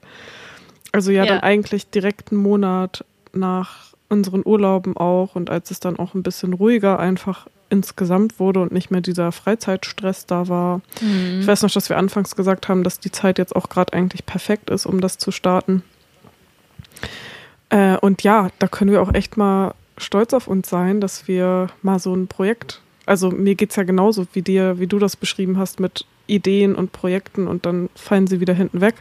Also ja, ja, dann eigentlich direkt einen Monat nach unseren Urlauben auch und als es dann auch ein bisschen ruhiger einfach insgesamt wurde und nicht mehr dieser Freizeitstress da war. Mhm. Ich weiß noch, dass wir anfangs gesagt haben, dass die Zeit jetzt auch gerade eigentlich perfekt ist, um das zu starten. Äh, und ja, da können wir auch echt mal stolz auf uns sein, dass wir mal so ein Projekt, also mir geht es ja genauso wie dir, wie du das beschrieben hast mit Ideen und Projekten und dann fallen sie wieder hinten weg,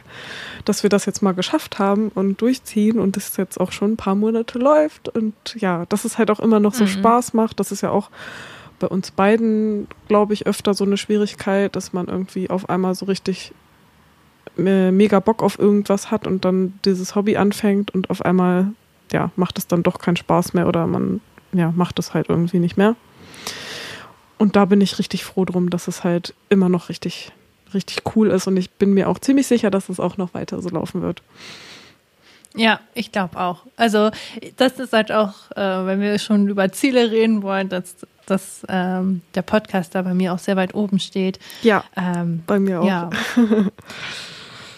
dass wir das jetzt mal geschafft haben und durchziehen und das jetzt auch schon ein paar Monate läuft und ja, dass es halt auch immer noch so mhm. Spaß macht, das ist ja auch bei uns beiden, glaube ich, öfter so eine Schwierigkeit, dass man irgendwie auf einmal so richtig äh, mega Bock auf irgendwas hat und dann dieses Hobby anfängt und auf einmal, ja, macht es dann doch keinen Spaß mehr oder man, ja, macht es halt irgendwie nicht mehr. Und da bin ich richtig froh drum, dass es halt immer noch richtig, richtig cool ist und ich bin mir auch ziemlich sicher, dass es auch noch weiter so laufen wird. Ja, ich glaube auch. Also das ist halt auch, äh, wenn wir schon über Ziele reden wollen, dass, dass ähm, der Podcast da bei mir auch sehr weit oben steht. Ja, ähm, bei mir auch. Ja. [laughs]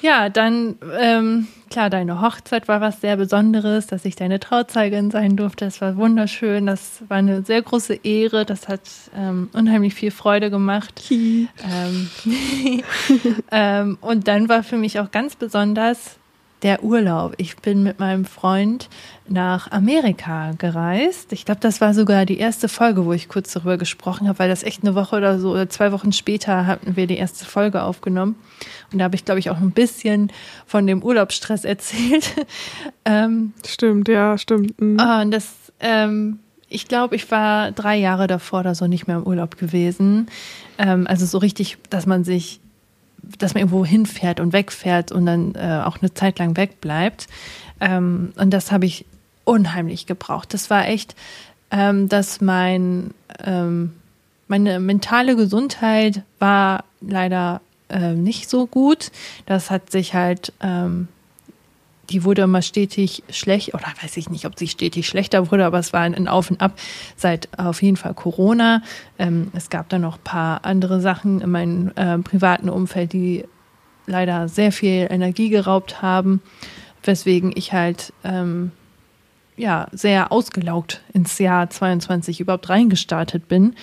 Ja, dann, ähm, klar, deine Hochzeit war was sehr Besonderes, dass ich deine Trauzeugin sein durfte. Das war wunderschön. Das war eine sehr große Ehre. Das hat ähm, unheimlich viel Freude gemacht. ähm, [laughs] ähm, und dann war für mich auch ganz besonders der Urlaub. Ich bin mit meinem Freund nach Amerika gereist. Ich glaube, das war sogar die erste Folge, wo ich kurz darüber gesprochen habe, weil das echt eine Woche oder so oder zwei Wochen später hatten wir die erste Folge aufgenommen. Und da habe ich, glaube ich, auch ein bisschen von dem Urlaubsstress erzählt. [laughs] ähm, stimmt, ja, stimmt. Mhm. Und das, ähm, ich glaube, ich war drei Jahre davor oder so nicht mehr im Urlaub gewesen. Ähm, also so richtig, dass man sich dass man irgendwo hinfährt und wegfährt und dann äh, auch eine Zeit lang wegbleibt. Ähm, und das habe ich unheimlich gebraucht. Das war echt, ähm, dass mein, ähm, meine mentale Gesundheit war leider äh, nicht so gut. Das hat sich halt ähm, die wurde immer stetig schlecht, oder weiß ich nicht, ob sie stetig schlechter wurde, aber es war ein Auf und Ab seit auf jeden Fall Corona. Ähm, es gab dann noch ein paar andere Sachen in meinem äh, privaten Umfeld, die leider sehr viel Energie geraubt haben, weswegen ich halt ähm, ja sehr ausgelaugt ins Jahr 22 überhaupt reingestartet bin.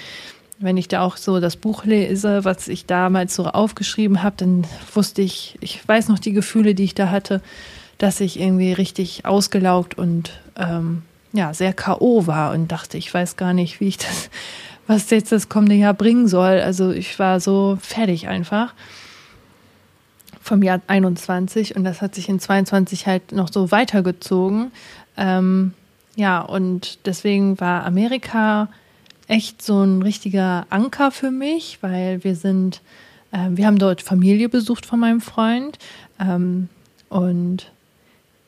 Wenn ich da auch so das Buch lese, was ich damals so aufgeschrieben habe, dann wusste ich, ich weiß noch die Gefühle, die ich da hatte dass ich irgendwie richtig ausgelaugt und ähm, ja, sehr K.O. war und dachte, ich weiß gar nicht, wie ich das, [laughs] was jetzt das kommende Jahr bringen soll. Also ich war so fertig einfach vom Jahr 21 und das hat sich in 22 halt noch so weitergezogen. Ähm, ja, und deswegen war Amerika echt so ein richtiger Anker für mich, weil wir sind, äh, wir haben dort Familie besucht von meinem Freund ähm, und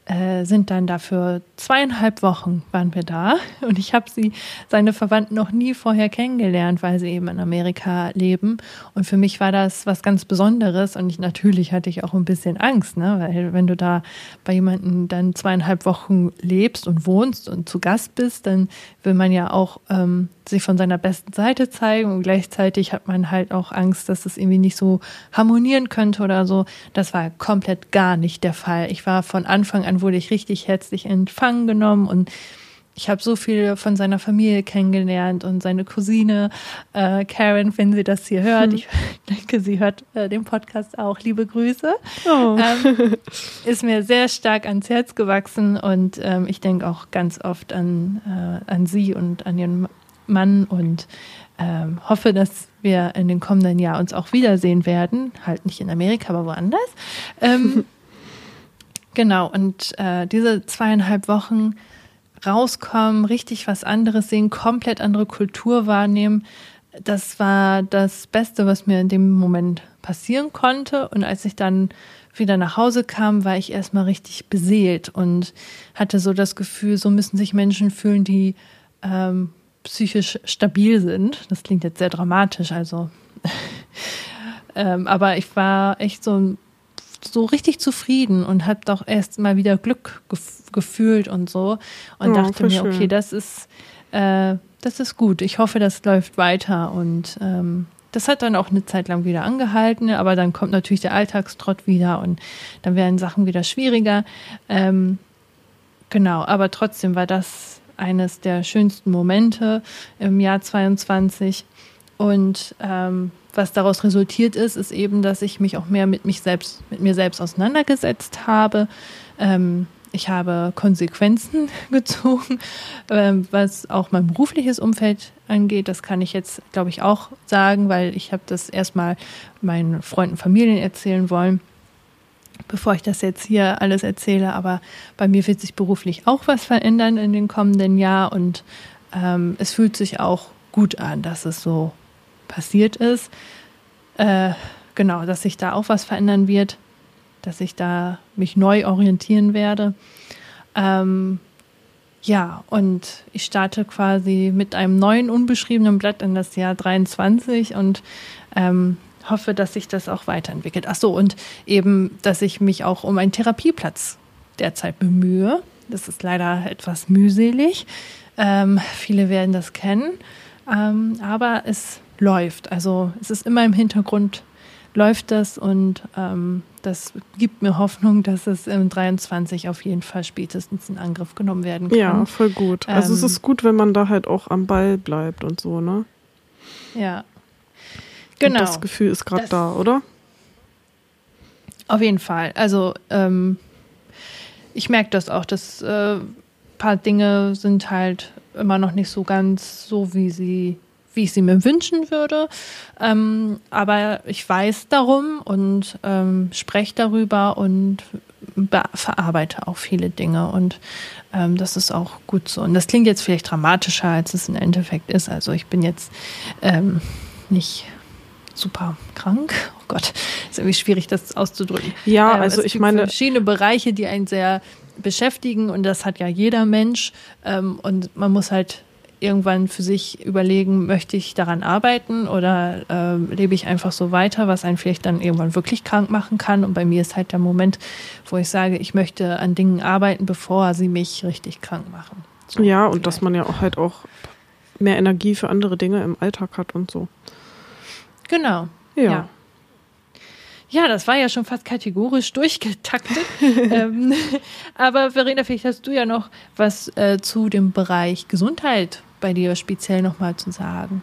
äh, sind dann dafür zweieinhalb Wochen waren wir da [laughs] und ich habe sie, seine Verwandten noch nie vorher kennengelernt, weil sie eben in Amerika leben. Und für mich war das was ganz Besonderes und ich, natürlich hatte ich auch ein bisschen Angst, ne? weil wenn du da bei jemandem dann zweieinhalb Wochen lebst und wohnst und zu Gast bist, dann will man ja auch ähm, sich von seiner besten Seite zeigen und gleichzeitig hat man halt auch Angst, dass es irgendwie nicht so harmonieren könnte oder so. Das war komplett gar nicht der Fall. Ich war von Anfang an wurde ich richtig herzlich empfangen genommen und ich habe so viel von seiner Familie kennengelernt und seine Cousine äh, Karen, wenn sie das hier hört, hm. ich [laughs] denke, sie hört äh, den Podcast auch. Liebe Grüße. Oh. Ähm, [laughs] ist mir sehr stark ans Herz gewachsen und ähm, ich denke auch ganz oft an, äh, an sie und an ihren Mann und ähm, hoffe, dass wir in den kommenden Jahren uns auch wiedersehen werden. Halt nicht in Amerika, aber woanders. Ähm, [laughs] genau, und äh, diese zweieinhalb Wochen rauskommen, richtig was anderes sehen, komplett andere Kultur wahrnehmen, das war das Beste, was mir in dem Moment passieren konnte. Und als ich dann wieder nach Hause kam, war ich erstmal richtig beseelt und hatte so das Gefühl, so müssen sich Menschen fühlen, die ähm, psychisch stabil sind. Das klingt jetzt sehr dramatisch, also. [laughs] ähm, aber ich war echt so, so richtig zufrieden und habe doch erst mal wieder Glück gef gefühlt und so. Und oh, dachte mir, okay, das ist, äh, das ist gut. Ich hoffe, das läuft weiter und ähm, das hat dann auch eine Zeit lang wieder angehalten, aber dann kommt natürlich der Alltagstrott wieder und dann werden Sachen wieder schwieriger. Ähm, genau, aber trotzdem war das eines der schönsten Momente im Jahr 22. Und ähm, was daraus resultiert ist, ist eben, dass ich mich auch mehr mit mich selbst, mit mir selbst auseinandergesetzt habe. Ähm, ich habe Konsequenzen [laughs] gezogen, ähm, was auch mein berufliches Umfeld angeht. Das kann ich jetzt, glaube ich, auch sagen, weil ich habe das erstmal meinen Freunden, Familien erzählen wollen bevor ich das jetzt hier alles erzähle. Aber bei mir wird sich beruflich auch was verändern in den kommenden Jahren und ähm, es fühlt sich auch gut an, dass es so passiert ist. Äh, genau, dass sich da auch was verändern wird, dass ich da mich neu orientieren werde. Ähm, ja, und ich starte quasi mit einem neuen unbeschriebenen Blatt in das Jahr 23 und ähm, hoffe, dass sich das auch weiterentwickelt. Ach so, und eben, dass ich mich auch um einen Therapieplatz derzeit bemühe. Das ist leider etwas mühselig. Ähm, viele werden das kennen. Ähm, aber es läuft. Also es ist immer im Hintergrund läuft das und ähm, das gibt mir Hoffnung, dass es im 23 auf jeden Fall spätestens in Angriff genommen werden kann. Ja, voll gut. Also es ist gut, wenn man da halt auch am Ball bleibt und so, ne? Ja, Genau. Und das Gefühl ist gerade da, oder? Auf jeden Fall. Also ähm, ich merke das auch, dass äh, paar Dinge sind halt immer noch nicht so ganz so, wie sie wie ich sie mir wünschen würde. Ähm, aber ich weiß darum und ähm, spreche darüber und verarbeite auch viele Dinge. Und ähm, das ist auch gut so. Und das klingt jetzt vielleicht dramatischer, als es im Endeffekt ist. Also ich bin jetzt ähm, nicht super krank. Oh Gott, ist irgendwie schwierig, das auszudrücken. Ja, also ich meine. Verschiedene Bereiche, die einen sehr beschäftigen und das hat ja jeder Mensch. Ähm, und man muss halt irgendwann für sich überlegen, möchte ich daran arbeiten oder äh, lebe ich einfach so weiter, was einen vielleicht dann irgendwann wirklich krank machen kann. Und bei mir ist halt der Moment, wo ich sage, ich möchte an Dingen arbeiten, bevor sie mich richtig krank machen. So, ja, und vielleicht. dass man ja auch halt auch mehr Energie für andere Dinge im Alltag hat und so. Genau. Ja. ja. Ja, das war ja schon fast kategorisch durchgetaktet. [laughs] ähm, [laughs] aber Verena, vielleicht hast du ja noch was äh, zu dem Bereich Gesundheit bei dir speziell nochmal zu sagen.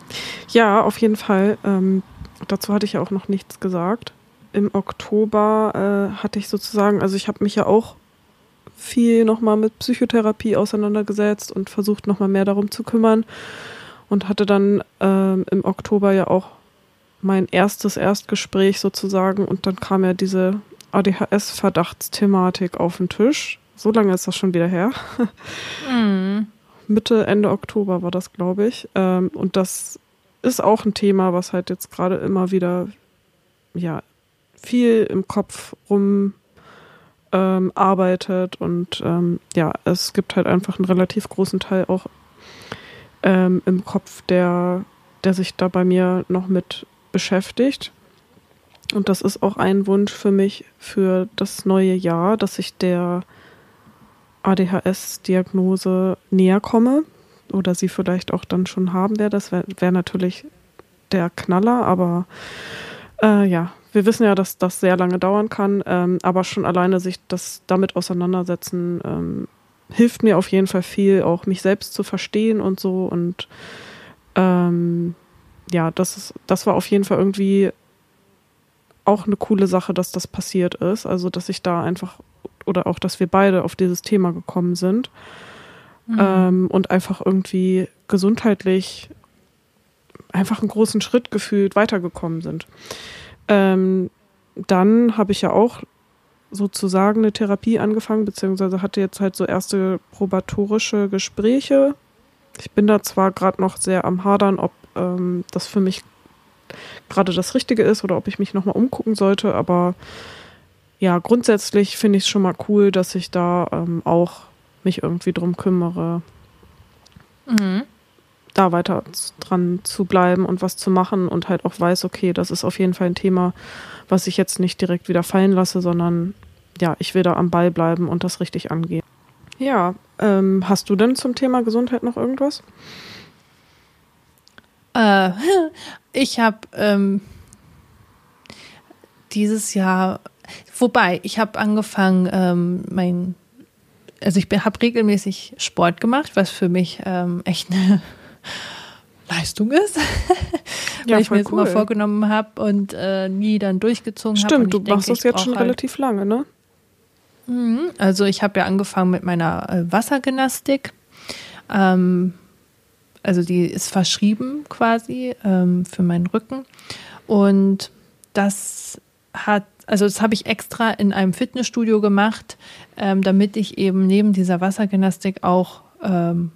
Ja, auf jeden Fall. Ähm, dazu hatte ich ja auch noch nichts gesagt. Im Oktober äh, hatte ich sozusagen, also ich habe mich ja auch viel nochmal mit Psychotherapie auseinandergesetzt und versucht nochmal mehr darum zu kümmern und hatte dann ähm, im Oktober ja auch mein erstes Erstgespräch sozusagen und dann kam ja diese ADHS-Verdachtsthematik auf den Tisch. So lange ist das schon wieder her. Mm. Mitte, Ende Oktober war das, glaube ich. Ähm, und das ist auch ein Thema, was halt jetzt gerade immer wieder, ja, viel im Kopf rum ähm, arbeitet und ähm, ja, es gibt halt einfach einen relativ großen Teil auch ähm, im Kopf, der, der sich da bei mir noch mit beschäftigt. Und das ist auch ein Wunsch für mich für das neue Jahr, dass ich der ADHS-Diagnose näher komme oder sie vielleicht auch dann schon haben werde. Das wäre wär natürlich der Knaller, aber äh, ja, wir wissen ja, dass das sehr lange dauern kann, ähm, aber schon alleine sich das damit auseinandersetzen ähm, hilft mir auf jeden Fall viel, auch mich selbst zu verstehen und so und ähm, ja, das, ist, das war auf jeden Fall irgendwie auch eine coole Sache, dass das passiert ist. Also, dass ich da einfach oder auch, dass wir beide auf dieses Thema gekommen sind mhm. ähm, und einfach irgendwie gesundheitlich einfach einen großen Schritt gefühlt weitergekommen sind. Ähm, dann habe ich ja auch sozusagen eine Therapie angefangen, beziehungsweise hatte jetzt halt so erste probatorische Gespräche. Ich bin da zwar gerade noch sehr am Hadern, ob ähm, das für mich gerade das Richtige ist oder ob ich mich nochmal umgucken sollte, aber ja, grundsätzlich finde ich es schon mal cool, dass ich da ähm, auch mich irgendwie drum kümmere, mhm. da weiter dran zu bleiben und was zu machen und halt auch weiß, okay, das ist auf jeden Fall ein Thema, was ich jetzt nicht direkt wieder fallen lasse, sondern ja, ich will da am Ball bleiben und das richtig angehen. Ja, ähm, hast du denn zum Thema Gesundheit noch irgendwas? Äh, [laughs] ich habe ähm, dieses Jahr Wobei, ich habe angefangen, ähm, mein, also ich habe regelmäßig Sport gemacht, was für mich ähm, echt eine [laughs] Leistung ist, ja, weil ich mir das cool. immer vorgenommen habe und äh, nie dann durchgezogen habe. Stimmt, hab. du denke, machst das jetzt schon halt relativ lange, ne? Mhm, also ich habe ja angefangen mit meiner äh, Wassergymnastik. Ähm, also die ist verschrieben quasi ähm, für meinen Rücken. Und das hat also das habe ich extra in einem Fitnessstudio gemacht, ähm, damit ich eben neben dieser Wassergymnastik auch ähm,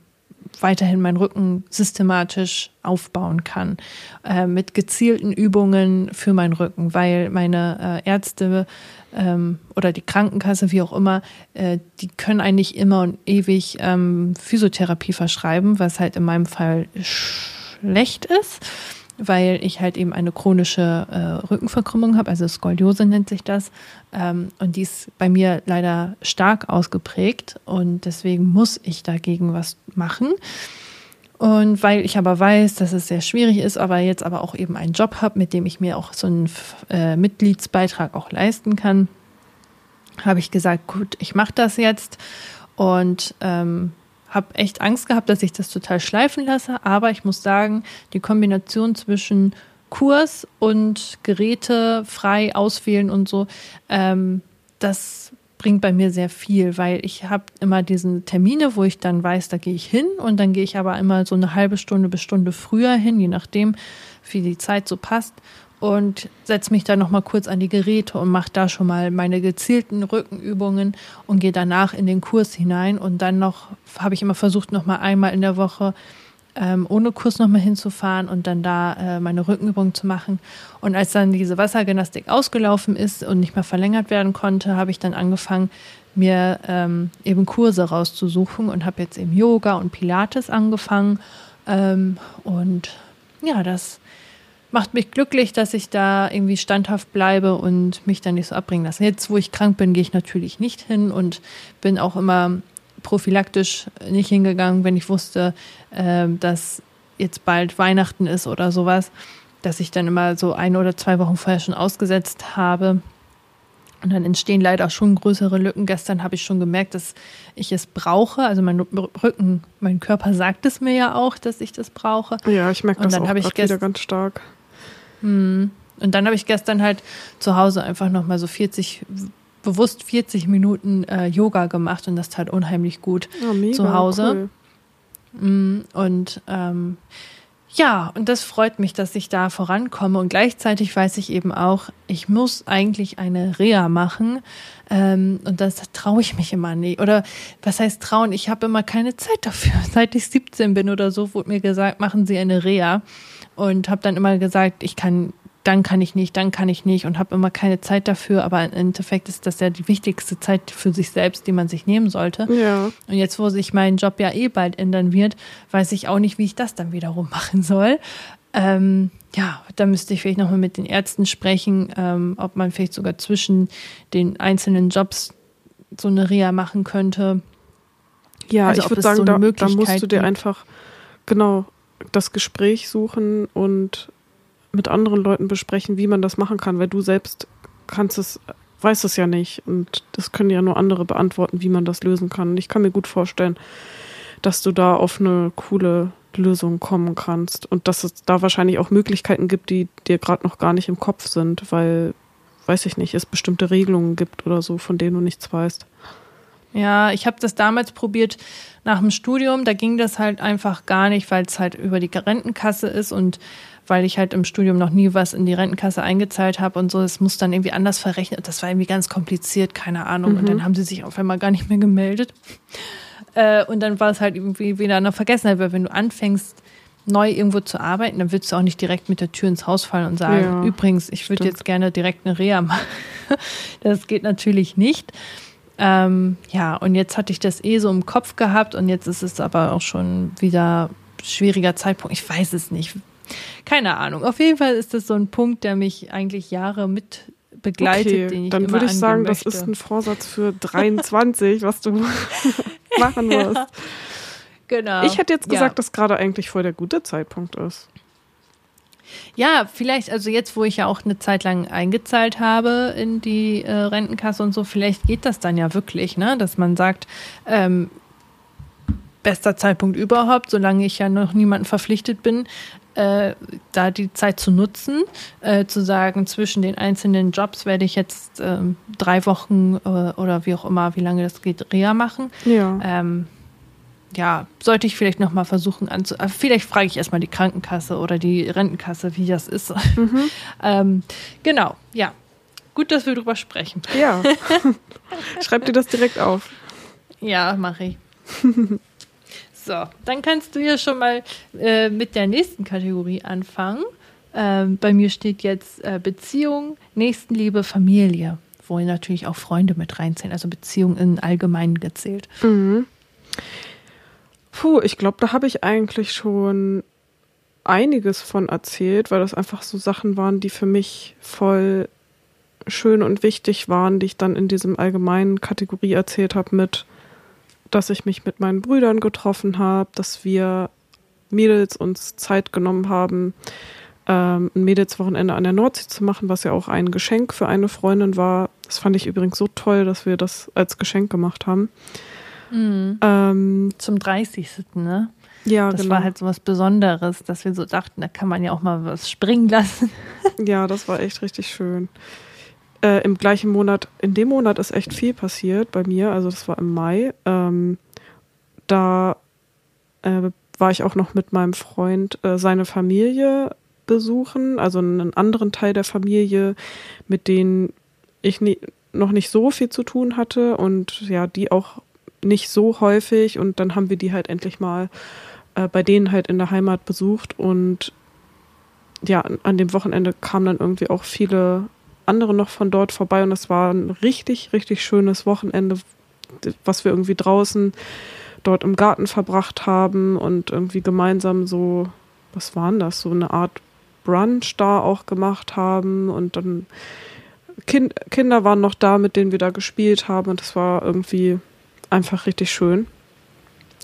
weiterhin meinen Rücken systematisch aufbauen kann. Äh, mit gezielten Übungen für meinen Rücken, weil meine äh, Ärzte ähm, oder die Krankenkasse, wie auch immer, äh, die können eigentlich immer und ewig ähm, Physiotherapie verschreiben, was halt in meinem Fall schlecht ist weil ich halt eben eine chronische äh, Rückenverkrümmung habe, also Skoliose nennt sich das. Ähm, und die ist bei mir leider stark ausgeprägt und deswegen muss ich dagegen was machen. Und weil ich aber weiß, dass es sehr schwierig ist, aber jetzt aber auch eben einen Job habe, mit dem ich mir auch so einen äh, Mitgliedsbeitrag auch leisten kann, habe ich gesagt, gut, ich mache das jetzt und ähm, habe echt Angst gehabt, dass ich das total schleifen lasse, aber ich muss sagen, die Kombination zwischen Kurs und Geräte frei auswählen und so, ähm, das bringt bei mir sehr viel, weil ich habe immer diese Termine, wo ich dann weiß, da gehe ich hin und dann gehe ich aber immer so eine halbe Stunde bis Stunde früher hin, je nachdem, wie die Zeit so passt und setze mich dann nochmal kurz an die Geräte und mache da schon mal meine gezielten Rückenübungen und gehe danach in den Kurs hinein. Und dann noch habe ich immer versucht, nochmal einmal in der Woche ähm, ohne Kurs nochmal hinzufahren und dann da äh, meine Rückenübungen zu machen. Und als dann diese Wassergymnastik ausgelaufen ist und nicht mehr verlängert werden konnte, habe ich dann angefangen, mir ähm, eben Kurse rauszusuchen und habe jetzt eben Yoga und Pilates angefangen. Ähm, und ja, das macht mich glücklich, dass ich da irgendwie standhaft bleibe und mich dann nicht so abbringen lasse. Jetzt, wo ich krank bin, gehe ich natürlich nicht hin und bin auch immer prophylaktisch nicht hingegangen, wenn ich wusste, äh, dass jetzt bald Weihnachten ist oder sowas, dass ich dann immer so ein oder zwei Wochen vorher schon ausgesetzt habe. Und dann entstehen leider schon größere Lücken. Gestern habe ich schon gemerkt, dass ich es brauche. Also mein Rücken, mein Körper sagt es mir ja auch, dass ich das brauche. Ja, ich merke das auch wieder ganz stark. Hm. Und dann habe ich gestern halt zu Hause einfach nochmal so 40, bewusst 40 Minuten äh, Yoga gemacht und das tat unheimlich gut oh, mega, zu Hause. Cool. Hm. Und ähm, ja, und das freut mich, dass ich da vorankomme. Und gleichzeitig weiß ich eben auch, ich muss eigentlich eine Reha machen. Ähm, und das traue ich mich immer nicht. Oder was heißt trauen? Ich habe immer keine Zeit dafür. [laughs] Seit ich 17 bin oder so, wurde mir gesagt, machen Sie eine Reha und habe dann immer gesagt, ich kann, dann kann ich nicht, dann kann ich nicht und habe immer keine Zeit dafür. Aber im Endeffekt ist das ja die wichtigste Zeit für sich selbst, die man sich nehmen sollte. Ja. Und jetzt, wo sich mein Job ja eh bald ändern wird, weiß ich auch nicht, wie ich das dann wiederum [laughs] machen soll. Ähm, ja, da müsste ich vielleicht nochmal mit den Ärzten sprechen, ähm, ob man vielleicht sogar zwischen den einzelnen Jobs so eine Reha machen könnte. Ja, also ich würde sagen, so da, da musst du dir einfach genau das Gespräch suchen und mit anderen Leuten besprechen, wie man das machen kann, weil du selbst kannst es, weißt es ja nicht und das können ja nur andere beantworten, wie man das lösen kann. Und ich kann mir gut vorstellen, dass du da auf eine coole Lösung kommen kannst und dass es da wahrscheinlich auch Möglichkeiten gibt, die dir gerade noch gar nicht im Kopf sind, weil, weiß ich nicht, es bestimmte Regelungen gibt oder so, von denen du nichts weißt. Ja, ich habe das damals probiert nach dem Studium. Da ging das halt einfach gar nicht, weil es halt über die Rentenkasse ist und weil ich halt im Studium noch nie was in die Rentenkasse eingezahlt habe und so. Es muss dann irgendwie anders verrechnet. Das war irgendwie ganz kompliziert, keine Ahnung. Mhm. Und dann haben sie sich auf einmal gar nicht mehr gemeldet. Äh, und dann war es halt irgendwie wieder eine Vergessenheit, weil wenn du anfängst, neu irgendwo zu arbeiten, dann willst du auch nicht direkt mit der Tür ins Haus fallen und sagen, ja, übrigens, ich würde jetzt gerne direkt eine Reha machen. [laughs] das geht natürlich nicht. Ähm, ja, und jetzt hatte ich das eh so im Kopf gehabt und jetzt ist es aber auch schon wieder schwieriger Zeitpunkt. Ich weiß es nicht. Keine Ahnung. Auf jeden Fall ist das so ein Punkt, der mich eigentlich Jahre mit begleitet, okay, den ich dann würde ich sagen, möchte. das ist ein Vorsatz für 23, was du [laughs] machen musst. Genau. Ich hätte jetzt gesagt, ja. dass gerade eigentlich voll der gute Zeitpunkt ist. Ja, vielleicht, also jetzt, wo ich ja auch eine Zeit lang eingezahlt habe in die äh, Rentenkasse und so, vielleicht geht das dann ja wirklich, ne? Dass man sagt, ähm, bester Zeitpunkt überhaupt, solange ich ja noch niemanden verpflichtet bin, äh, da die Zeit zu nutzen, äh, zu sagen, zwischen den einzelnen Jobs werde ich jetzt äh, drei Wochen äh, oder wie auch immer, wie lange das geht, Reha machen. Ja. Ähm, ja, sollte ich vielleicht nochmal versuchen anzu. Äh, vielleicht frage ich erstmal die Krankenkasse oder die Rentenkasse, wie das ist. Mhm. [laughs] ähm, genau, ja. Gut, dass wir drüber sprechen. Ja. [laughs] Schreib dir das direkt auf. Ja, mache ich. [laughs] so, dann kannst du ja schon mal äh, mit der nächsten Kategorie anfangen. Ähm, bei mir steht jetzt äh, Beziehung, Nächstenliebe, Familie, wo natürlich auch Freunde mit reinzählen, also Beziehung in Allgemeinen gezählt. Mhm. Puh, ich glaube, da habe ich eigentlich schon einiges von erzählt, weil das einfach so Sachen waren, die für mich voll schön und wichtig waren, die ich dann in diesem allgemeinen Kategorie erzählt habe mit, dass ich mich mit meinen Brüdern getroffen habe, dass wir Mädels uns Zeit genommen haben, ähm, ein Mädelswochenende an der Nordsee zu machen, was ja auch ein Geschenk für eine Freundin war. Das fand ich übrigens so toll, dass wir das als Geschenk gemacht haben. Mhm. Ähm, Zum 30. Ne? Ja, das genau. war halt so was Besonderes, dass wir so dachten, da kann man ja auch mal was springen lassen. [laughs] ja, das war echt richtig schön. Äh, Im gleichen Monat, in dem Monat ist echt viel passiert bei mir, also das war im Mai. Ähm, da äh, war ich auch noch mit meinem Freund äh, seine Familie besuchen, also einen anderen Teil der Familie, mit denen ich nie, noch nicht so viel zu tun hatte und ja, die auch nicht so häufig und dann haben wir die halt endlich mal äh, bei denen halt in der Heimat besucht und ja, an dem Wochenende kamen dann irgendwie auch viele andere noch von dort vorbei und das war ein richtig, richtig schönes Wochenende, was wir irgendwie draußen dort im Garten verbracht haben und irgendwie gemeinsam so, was waren das, so eine Art Brunch da auch gemacht haben und dann kind, Kinder waren noch da, mit denen wir da gespielt haben und das war irgendwie einfach richtig schön.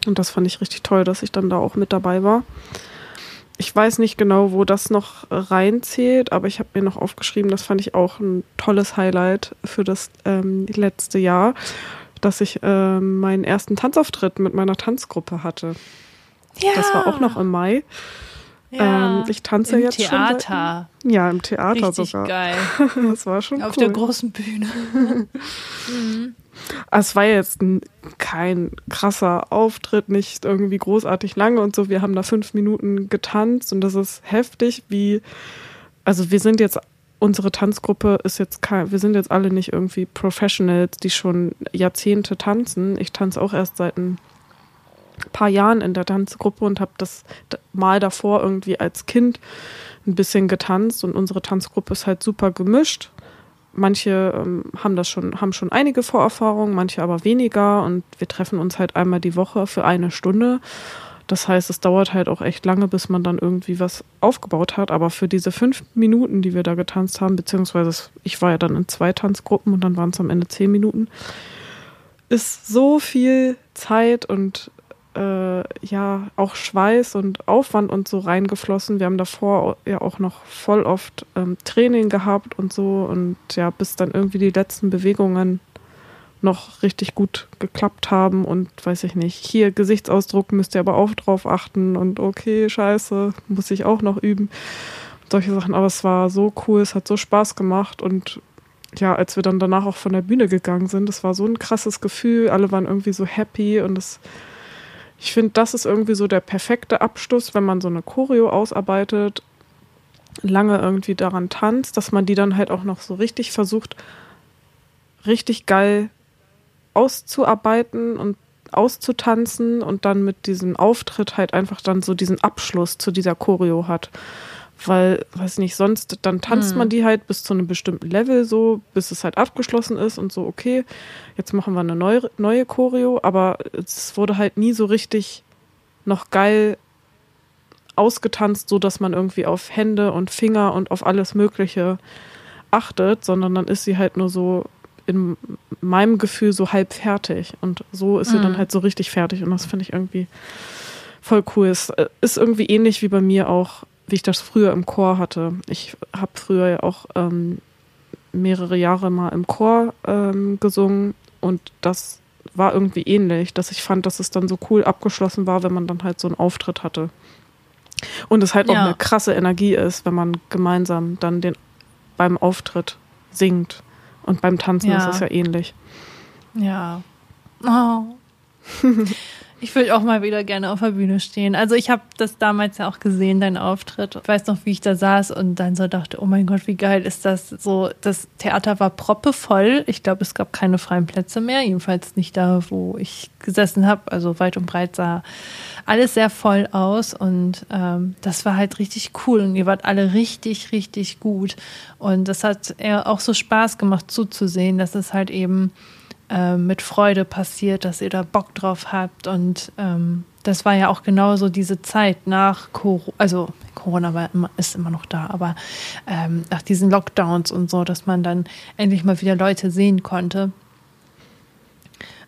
Und das fand ich richtig toll, dass ich dann da auch mit dabei war. Ich weiß nicht genau, wo das noch reinzählt, aber ich habe mir noch aufgeschrieben, das fand ich auch ein tolles Highlight für das ähm, letzte Jahr, dass ich ähm, meinen ersten Tanzauftritt mit meiner Tanzgruppe hatte. Ja. Das war auch noch im Mai. Ja, ähm, ich tanze im jetzt Theater. schon. Seit, ja, im Theater Richtig sogar. geil. [laughs] das war schon Auf cool. der großen Bühne. mhm. [laughs] Es war jetzt kein krasser Auftritt, nicht irgendwie großartig lange und so. Wir haben da fünf Minuten getanzt und das ist heftig, wie, also wir sind jetzt, unsere Tanzgruppe ist jetzt kein, wir sind jetzt alle nicht irgendwie Professionals, die schon Jahrzehnte tanzen. Ich tanze auch erst seit ein paar Jahren in der Tanzgruppe und habe das mal davor irgendwie als Kind ein bisschen getanzt und unsere Tanzgruppe ist halt super gemischt manche ähm, haben das schon, haben schon einige Vorerfahrungen, manche aber weniger und wir treffen uns halt einmal die Woche für eine Stunde. Das heißt, es dauert halt auch echt lange, bis man dann irgendwie was aufgebaut hat. Aber für diese fünf Minuten, die wir da getanzt haben, beziehungsweise ich war ja dann in zwei Tanzgruppen und dann waren es am Ende zehn Minuten, ist so viel Zeit und äh, ja auch Schweiß und Aufwand und so reingeflossen. Wir haben davor ja auch noch voll oft ähm, Training gehabt und so und ja, bis dann irgendwie die letzten Bewegungen noch richtig gut geklappt haben und weiß ich nicht, hier Gesichtsausdruck müsst ihr aber auch drauf achten und okay, scheiße, muss ich auch noch üben. Solche Sachen, aber es war so cool, es hat so Spaß gemacht und ja, als wir dann danach auch von der Bühne gegangen sind, das war so ein krasses Gefühl. Alle waren irgendwie so happy und das, ich finde, das ist irgendwie so der perfekte Abschluss, wenn man so eine Choreo ausarbeitet, lange irgendwie daran tanzt, dass man die dann halt auch noch so richtig versucht, richtig geil auszuarbeiten und auszutanzen und dann mit diesem Auftritt halt einfach dann so diesen Abschluss zu dieser Choreo hat. Weil, weiß nicht, sonst, dann tanzt hm. man die halt bis zu einem bestimmten Level so, bis es halt abgeschlossen ist und so, okay, jetzt machen wir eine neue, neue Choreo, aber es wurde halt nie so richtig noch geil ausgetanzt, so dass man irgendwie auf Hände und Finger und auf alles Mögliche achtet, sondern dann ist sie halt nur so in meinem Gefühl so halb fertig. Und so ist sie mhm. dann halt so richtig fertig. Und das finde ich irgendwie voll cool. Es äh, ist irgendwie ähnlich wie bei mir auch, wie ich das früher im Chor hatte. Ich habe früher ja auch ähm, mehrere Jahre mal im Chor ähm, gesungen und das war irgendwie ähnlich, dass ich fand, dass es dann so cool abgeschlossen war, wenn man dann halt so einen Auftritt hatte. Und es halt ja. auch eine krasse Energie ist, wenn man gemeinsam dann den beim Auftritt singt. Und beim Tanzen ja. ist es ja ähnlich. Ja. Oh. [laughs] Ich würde auch mal wieder gerne auf der Bühne stehen. Also ich habe das damals ja auch gesehen, dein Auftritt. Ich weiß noch, wie ich da saß und dann so dachte, oh mein Gott, wie geil ist das? So, das Theater war proppevoll. Ich glaube, es gab keine freien Plätze mehr, jedenfalls nicht da, wo ich gesessen habe. Also weit und breit sah alles sehr voll aus und ähm, das war halt richtig cool und ihr wart alle richtig, richtig gut. Und das hat auch so Spaß gemacht zuzusehen, dass es halt eben äh, mit Freude passiert, dass ihr da Bock drauf habt. Und ähm, das war ja auch genauso diese Zeit nach Corona, also Corona war immer, ist immer noch da, aber ähm, nach diesen Lockdowns und so, dass man dann endlich mal wieder Leute sehen konnte.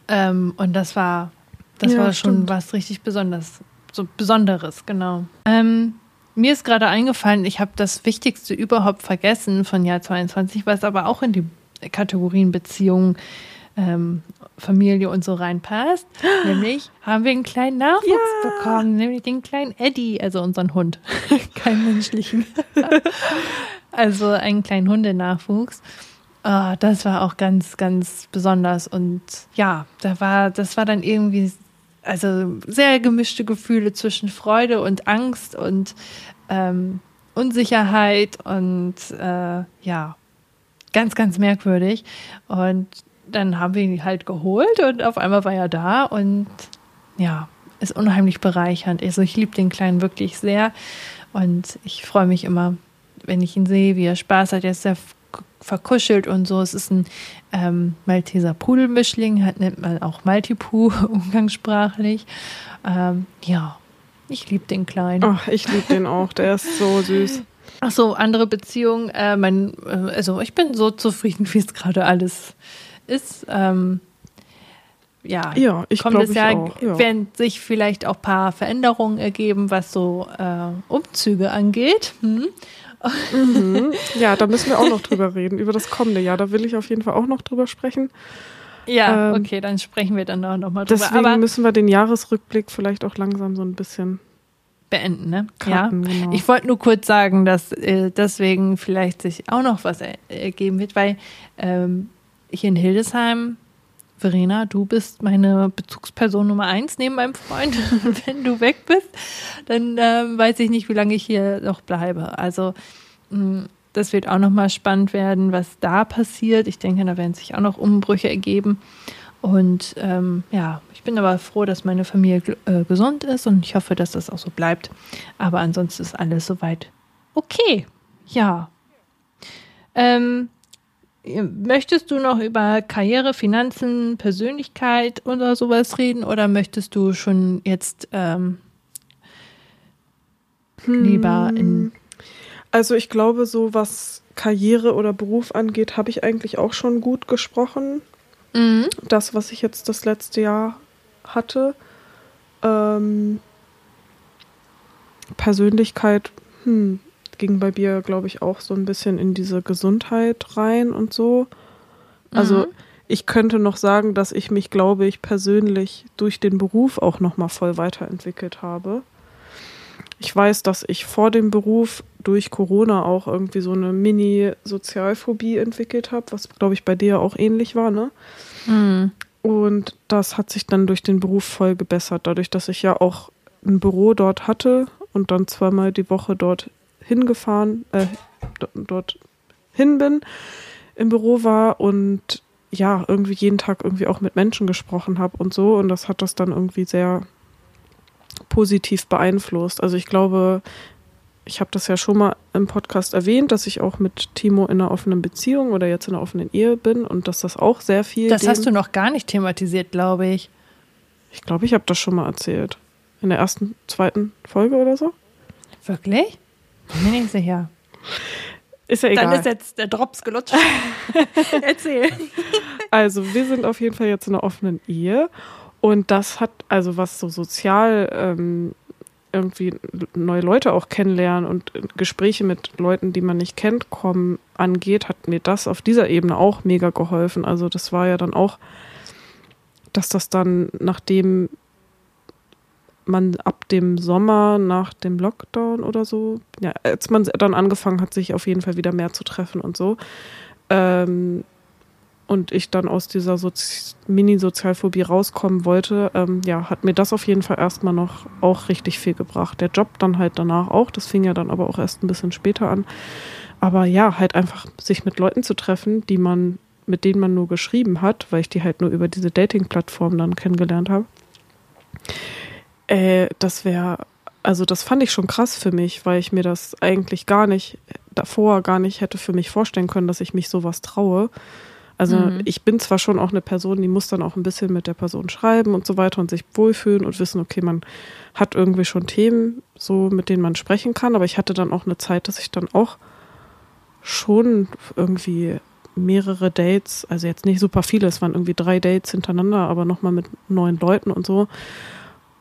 Ähm, und das war, das ja, war schon stimmt. was richtig besonders, so Besonderes, genau. Ähm, mir ist gerade eingefallen, ich habe das Wichtigste überhaupt vergessen von Jahr 22, was aber auch in die Kategorien Beziehungen ähm, Familie und so reinpasst. [gasps] nämlich haben wir einen kleinen Nachwuchs ja. bekommen, nämlich den kleinen Eddie, also unseren Hund, [laughs] keinen menschlichen. [laughs] also einen kleinen Hundenachwuchs. Oh, das war auch ganz, ganz besonders. Und ja, da war, das war dann irgendwie, also sehr gemischte Gefühle zwischen Freude und Angst und ähm, Unsicherheit und äh, ja, ganz, ganz merkwürdig. Und dann haben wir ihn halt geholt und auf einmal war er da und ja, ist unheimlich bereichernd. Also ich liebe den Kleinen wirklich sehr und ich freue mich immer, wenn ich ihn sehe, wie er Spaß hat. Er ist sehr verkuschelt und so. Es ist ein ähm, Malteser Pudelmischling, hat, nennt man auch Maltipu [laughs] umgangssprachlich. Ähm, ja, ich liebe den Kleinen. Ach, ich liebe den auch, der ist so süß. Ach so, andere Beziehungen. Äh, mein, äh, also ich bin so zufrieden, [laughs] wie es gerade alles ist. Ähm, ja, ja ich kommt es ja, auch, ja, werden sich vielleicht auch ein paar Veränderungen ergeben, was so äh, Umzüge angeht. Hm? Mhm. [laughs] Ja, da müssen wir auch noch drüber reden, über das kommende Jahr. Da will ich auf jeden Fall auch noch drüber sprechen. Ja, ähm, okay, dann sprechen wir dann noch mal drüber. Deswegen Aber müssen wir den Jahresrückblick vielleicht auch langsam so ein bisschen beenden, ne? Karten, ja. Genau. Ich wollte nur kurz sagen, dass äh, deswegen vielleicht sich auch noch was ergeben wird, weil ähm, hier in Hildesheim, Verena, du bist meine Bezugsperson Nummer eins neben meinem Freund. [laughs] Wenn du weg bist, dann äh, weiß ich nicht, wie lange ich hier noch bleibe. Also mh, mm, das wird auch nochmal spannend werden, was da passiert. Ich denke, da werden sich auch noch Umbrüche ergeben. Und ähm, ja, ich bin aber froh, dass meine Familie äh, gesund ist und ich hoffe, dass das auch so bleibt. Aber ansonsten ist alles soweit okay. Ja. Ähm, Möchtest du noch über Karriere, Finanzen, Persönlichkeit oder sowas reden oder möchtest du schon jetzt ähm, lieber in. Hm. Also ich glaube, so was Karriere oder Beruf angeht, habe ich eigentlich auch schon gut gesprochen. Mhm. Das, was ich jetzt das letzte Jahr hatte. Ähm, Persönlichkeit, hm, ging bei mir, glaube ich, auch so ein bisschen in diese Gesundheit rein und so. Also mhm. ich könnte noch sagen, dass ich mich, glaube ich, persönlich durch den Beruf auch noch mal voll weiterentwickelt habe. ich weiß, dass ich vor dem Beruf durch Corona auch irgendwie so eine Mini-Sozialphobie entwickelt habe, was, glaube ich, bei dir auch ähnlich war, ne? Mhm. Und das hat sich dann durch den Beruf voll gebessert, dadurch, dass ich ja auch ein Büro dort hatte und dann zweimal die Woche dort hingefahren, äh, dort hin bin, im Büro war und ja, irgendwie jeden Tag irgendwie auch mit Menschen gesprochen habe und so. Und das hat das dann irgendwie sehr positiv beeinflusst. Also ich glaube, ich habe das ja schon mal im Podcast erwähnt, dass ich auch mit Timo in einer offenen Beziehung oder jetzt in einer offenen Ehe bin und dass das auch sehr viel. Das hast du noch gar nicht thematisiert, glaube ich. Ich glaube, ich habe das schon mal erzählt. In der ersten, zweiten Folge oder so. Wirklich? Bin mir nicht sicher. Ist ja egal. Dann ist jetzt der Drops gelutscht. [laughs] Erzähl. Also, wir sind auf jeden Fall jetzt in einer offenen Ehe. Und das hat, also was so sozial ähm, irgendwie neue Leute auch kennenlernen und Gespräche mit Leuten, die man nicht kennt, kommen, angeht, hat mir das auf dieser Ebene auch mega geholfen. Also das war ja dann auch, dass das dann, nachdem man ab dem Sommer nach dem Lockdown oder so, ja, als man dann angefangen hat, sich auf jeden Fall wieder mehr zu treffen und so, ähm, und ich dann aus dieser Sozi Mini-Sozialphobie rauskommen wollte, ähm, ja, hat mir das auf jeden Fall erstmal noch auch richtig viel gebracht. Der Job dann halt danach auch, das fing ja dann aber auch erst ein bisschen später an. Aber ja, halt einfach sich mit Leuten zu treffen, die man, mit denen man nur geschrieben hat, weil ich die halt nur über diese Dating-Plattform dann kennengelernt habe. Äh, das wäre, also das fand ich schon krass für mich, weil ich mir das eigentlich gar nicht, davor gar nicht hätte für mich vorstellen können, dass ich mich sowas traue. Also mhm. ich bin zwar schon auch eine Person, die muss dann auch ein bisschen mit der Person schreiben und so weiter und sich wohlfühlen und wissen, okay, man hat irgendwie schon Themen, so mit denen man sprechen kann, aber ich hatte dann auch eine Zeit, dass ich dann auch schon irgendwie mehrere Dates, also jetzt nicht super viele, es waren irgendwie drei Dates hintereinander, aber nochmal mit neuen Leuten und so.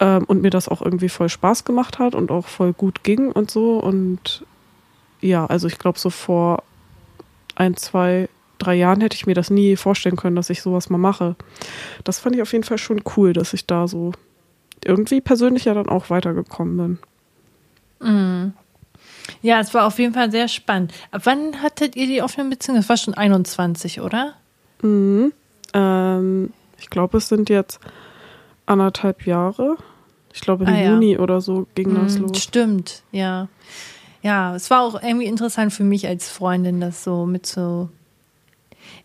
Ähm, und mir das auch irgendwie voll Spaß gemacht hat und auch voll gut ging und so. Und ja, also ich glaube, so vor ein, zwei drei Jahren hätte ich mir das nie vorstellen können, dass ich sowas mal mache. Das fand ich auf jeden Fall schon cool, dass ich da so irgendwie persönlich ja dann auch weitergekommen bin. Mhm. Ja, es war auf jeden Fall sehr spannend. Ab wann hattet ihr die offene Beziehung? Das war schon 21, oder? Mhm. Ähm, ich glaube, es sind jetzt anderthalb Jahre. Ich glaube, im ah, Juni ja. oder so ging mhm, das los. Stimmt, ja. Ja, es war auch irgendwie interessant für mich als Freundin, das so mit so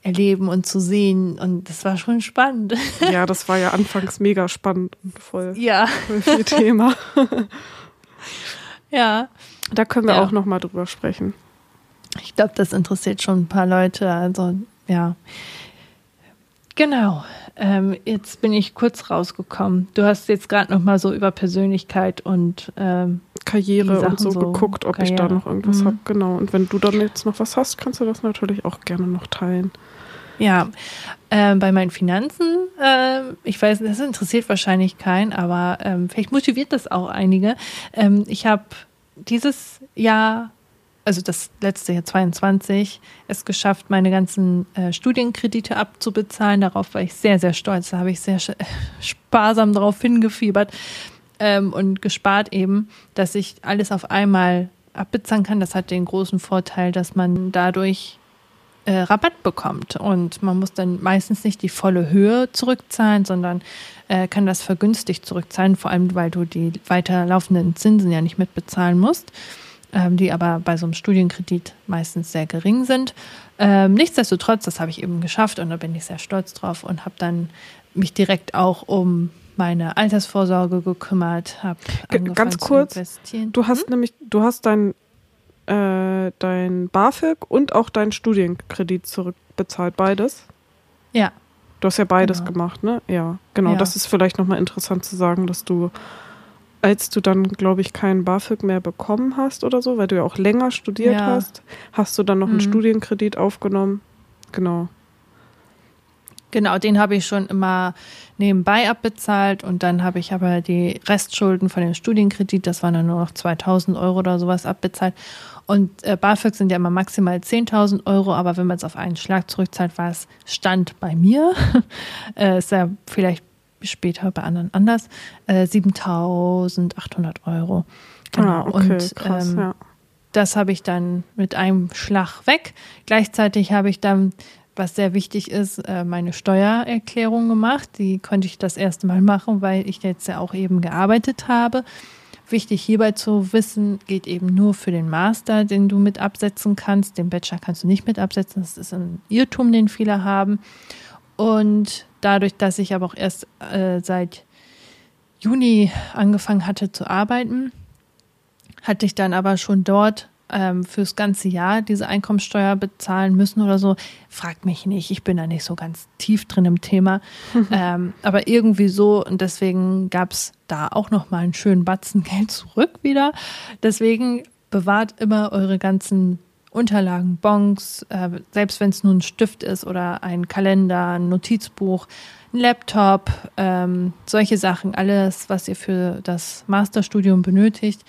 erleben und zu sehen. Und das war schon spannend. [laughs] Ja, das war ja anfangs mega spannend und voll, ja. voll viel Thema. [laughs] ja. Da können wir ja. auch nochmal drüber sprechen. Ich glaube, das interessiert schon ein paar Leute. Also, ja. Genau. Ähm, jetzt bin ich kurz rausgekommen. Du hast jetzt gerade noch mal so über Persönlichkeit und ähm, Karriere und so, so, geguckt, ob Karriere. ich da noch irgendwas mhm. habe. Genau. Und wenn du dann jetzt noch was hast, kannst du das natürlich auch gerne noch teilen. Ja, äh, bei meinen Finanzen, äh, ich weiß, das interessiert wahrscheinlich keinen, aber ähm, vielleicht motiviert das auch einige. Ähm, ich habe dieses Jahr also das letzte Jahr 22, es geschafft, meine ganzen äh, Studienkredite abzubezahlen. Darauf war ich sehr, sehr stolz. Da habe ich sehr [laughs] sparsam darauf hingefiebert ähm, und gespart eben, dass ich alles auf einmal abbezahlen kann. Das hat den großen Vorteil, dass man dadurch äh, Rabatt bekommt. Und man muss dann meistens nicht die volle Höhe zurückzahlen, sondern äh, kann das vergünstigt zurückzahlen, vor allem weil du die weiterlaufenden Zinsen ja nicht mitbezahlen musst die aber bei so einem Studienkredit meistens sehr gering sind. Ähm, nichtsdestotrotz, das habe ich eben geschafft und da bin ich sehr stolz drauf und habe dann mich direkt auch um meine Altersvorsorge gekümmert, habe ganz kurz. Du hast hm? nämlich, du hast dein äh, dein BAföG und auch deinen Studienkredit zurückbezahlt, beides. Ja. Du hast ja beides genau. gemacht, ne? Ja, genau. Ja. Das ist vielleicht nochmal interessant zu sagen, dass du als du dann, glaube ich, keinen BAföG mehr bekommen hast oder so, weil du ja auch länger studiert ja. hast, hast du dann noch einen mhm. Studienkredit aufgenommen. Genau. Genau, den habe ich schon immer nebenbei abbezahlt und dann habe ich aber die Restschulden von dem Studienkredit, das waren dann nur noch 2000 Euro oder sowas abbezahlt. Und äh, BAföG sind ja immer maximal 10.000 Euro, aber wenn man es auf einen Schlag zurückzahlt, war es Stand bei mir. [laughs] äh, ist ja vielleicht später bei anderen anders, äh, 7800 Euro. Genau. Ah, okay, und krass, ähm, ja. das habe ich dann mit einem Schlag weg. Gleichzeitig habe ich dann, was sehr wichtig ist, äh, meine Steuererklärung gemacht. Die konnte ich das erste Mal machen, weil ich jetzt ja auch eben gearbeitet habe. Wichtig hierbei zu wissen, geht eben nur für den Master, den du mit absetzen kannst. Den Bachelor kannst du nicht mit absetzen. Das ist ein Irrtum, den viele haben. Und dadurch, dass ich aber auch erst äh, seit Juni angefangen hatte zu arbeiten, hatte ich dann aber schon dort ähm, fürs ganze Jahr diese Einkommensteuer bezahlen müssen oder so. Fragt mich nicht, ich bin da nicht so ganz tief drin im Thema. [laughs] ähm, aber irgendwie so und deswegen gab es da auch nochmal einen schönen Batzen [laughs] Geld zurück wieder. Deswegen bewahrt immer eure ganzen Unterlagen, Bons, äh, selbst wenn es nur ein Stift ist oder ein Kalender, ein Notizbuch, ein Laptop, ähm, solche Sachen, alles, was ihr für das Masterstudium benötigt,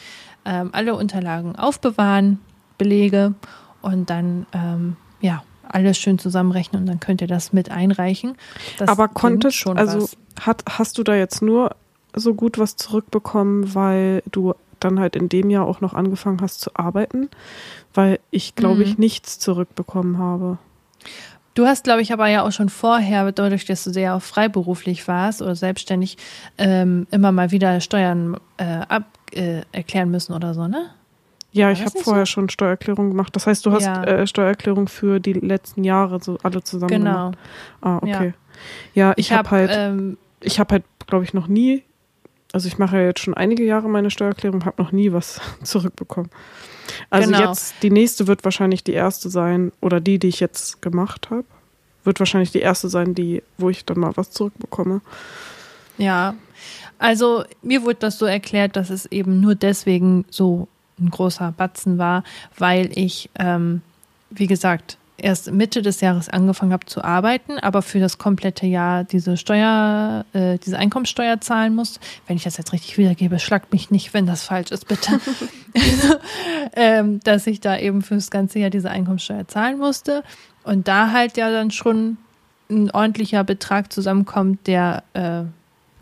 ähm, alle Unterlagen aufbewahren, Belege und dann ähm, ja alles schön zusammenrechnen und dann könnt ihr das mit einreichen. Das Aber konntest schon also hat, hast du da jetzt nur so gut was zurückbekommen, weil du dann halt in dem Jahr auch noch angefangen hast zu arbeiten, weil ich glaube mhm. ich nichts zurückbekommen habe. Du hast, glaube ich, aber ja auch schon vorher, dadurch, dass du sehr auch freiberuflich warst oder selbstständig, ähm, immer mal wieder Steuern äh, ab, äh, erklären müssen oder so, ne? Ja, ich habe vorher so? schon Steuererklärung gemacht. Das heißt, du hast ja. äh, Steuererklärung für die letzten Jahre so alle zusammen genau. gemacht. Ah, okay. Ja, ja ich, ich habe hab, halt, ähm, ich habe halt, glaube ich, noch nie, also ich mache ja jetzt schon einige Jahre meine Steuererklärung, habe noch nie was [laughs] zurückbekommen. Also genau. jetzt, die nächste wird wahrscheinlich die erste sein, oder die, die ich jetzt gemacht habe, wird wahrscheinlich die erste sein, die, wo ich dann mal was zurückbekomme. Ja, also mir wurde das so erklärt, dass es eben nur deswegen so ein großer Batzen war, weil ich, ähm, wie gesagt, erst Mitte des Jahres angefangen habe zu arbeiten, aber für das komplette Jahr diese Steuer, äh, diese Einkommensteuer zahlen muss. Wenn ich das jetzt richtig wiedergebe, schlagt mich nicht, wenn das falsch ist, bitte. [laughs] ähm, dass ich da eben für das ganze Jahr diese Einkommensteuer zahlen musste. Und da halt ja dann schon ein ordentlicher Betrag zusammenkommt, der äh,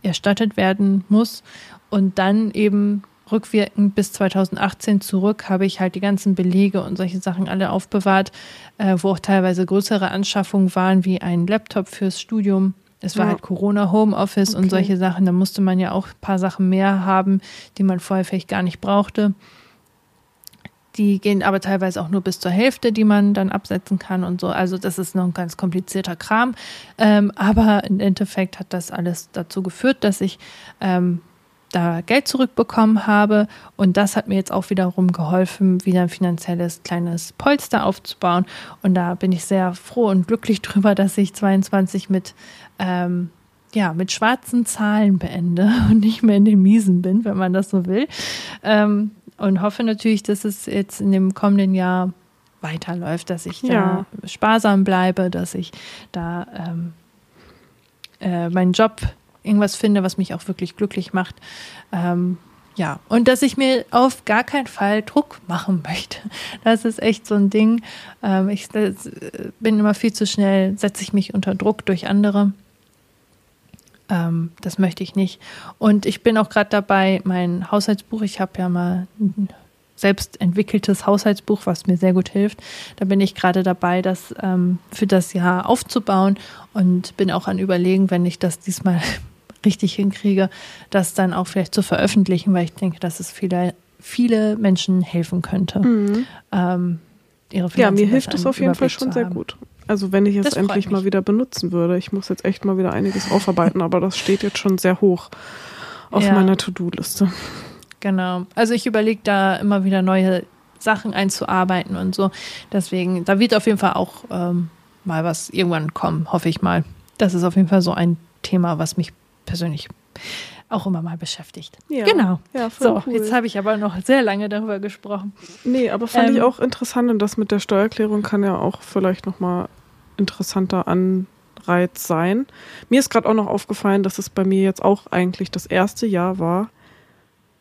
erstattet werden muss. Und dann eben rückwirkend bis 2018 zurück habe ich halt die ganzen Belege und solche Sachen alle aufbewahrt, äh, wo auch teilweise größere Anschaffungen waren, wie ein Laptop fürs Studium. Es war ja. halt Corona, Homeoffice okay. und solche Sachen. Da musste man ja auch ein paar Sachen mehr haben, die man vorher vielleicht gar nicht brauchte. Die gehen aber teilweise auch nur bis zur Hälfte, die man dann absetzen kann und so. Also das ist noch ein ganz komplizierter Kram. Ähm, aber im Endeffekt hat das alles dazu geführt, dass ich ähm, da Geld zurückbekommen habe. Und das hat mir jetzt auch wiederum geholfen, wieder ein finanzielles kleines Polster aufzubauen. Und da bin ich sehr froh und glücklich drüber, dass ich 22 mit ähm, ja, mit schwarzen Zahlen beende [laughs] und nicht mehr in den Miesen bin, wenn man das so will. Ähm, und hoffe natürlich, dass es jetzt in dem kommenden Jahr weiterläuft, dass ich ja. da sparsam bleibe, dass ich da ähm, äh, meinen Job irgendwas finde, was mich auch wirklich glücklich macht. Ähm, ja, und dass ich mir auf gar keinen Fall Druck machen möchte. [laughs] Das ist echt so ein Ding. Ähm, ich bin immer viel zu schnell, setze ich mich unter Druck durch andere. Ähm, das möchte ich nicht. Und ich bin auch gerade dabei, mein Haushaltsbuch, ich habe ja mal ein selbst entwickeltes Haushaltsbuch, was mir sehr gut hilft. Da bin ich gerade dabei, das ähm, für das Jahr aufzubauen und bin auch an Überlegen, wenn ich das diesmal richtig hinkriege, das dann auch vielleicht zu veröffentlichen, weil ich denke, dass es viele, viele Menschen helfen könnte. Mhm. Ähm, ihre ja, mir hilft es auf jeden Fall schon sehr gut. Also wenn ich es endlich mal wieder benutzen würde. Ich muss jetzt echt mal wieder einiges [laughs] aufarbeiten, aber das steht jetzt schon sehr hoch auf ja. meiner To-Do-Liste. Genau. Also ich überlege da immer wieder neue Sachen einzuarbeiten und so. Deswegen, da wird auf jeden Fall auch ähm, mal was irgendwann kommen, hoffe ich mal. Das ist auf jeden Fall so ein Thema, was mich persönlich auch immer mal beschäftigt. Ja, genau. Ja, so, cool. jetzt habe ich aber noch sehr lange darüber gesprochen. Nee, aber fand ähm, ich auch interessant und das mit der Steuererklärung kann ja auch vielleicht nochmal interessanter Anreiz sein. Mir ist gerade auch noch aufgefallen, dass es bei mir jetzt auch eigentlich das erste Jahr war,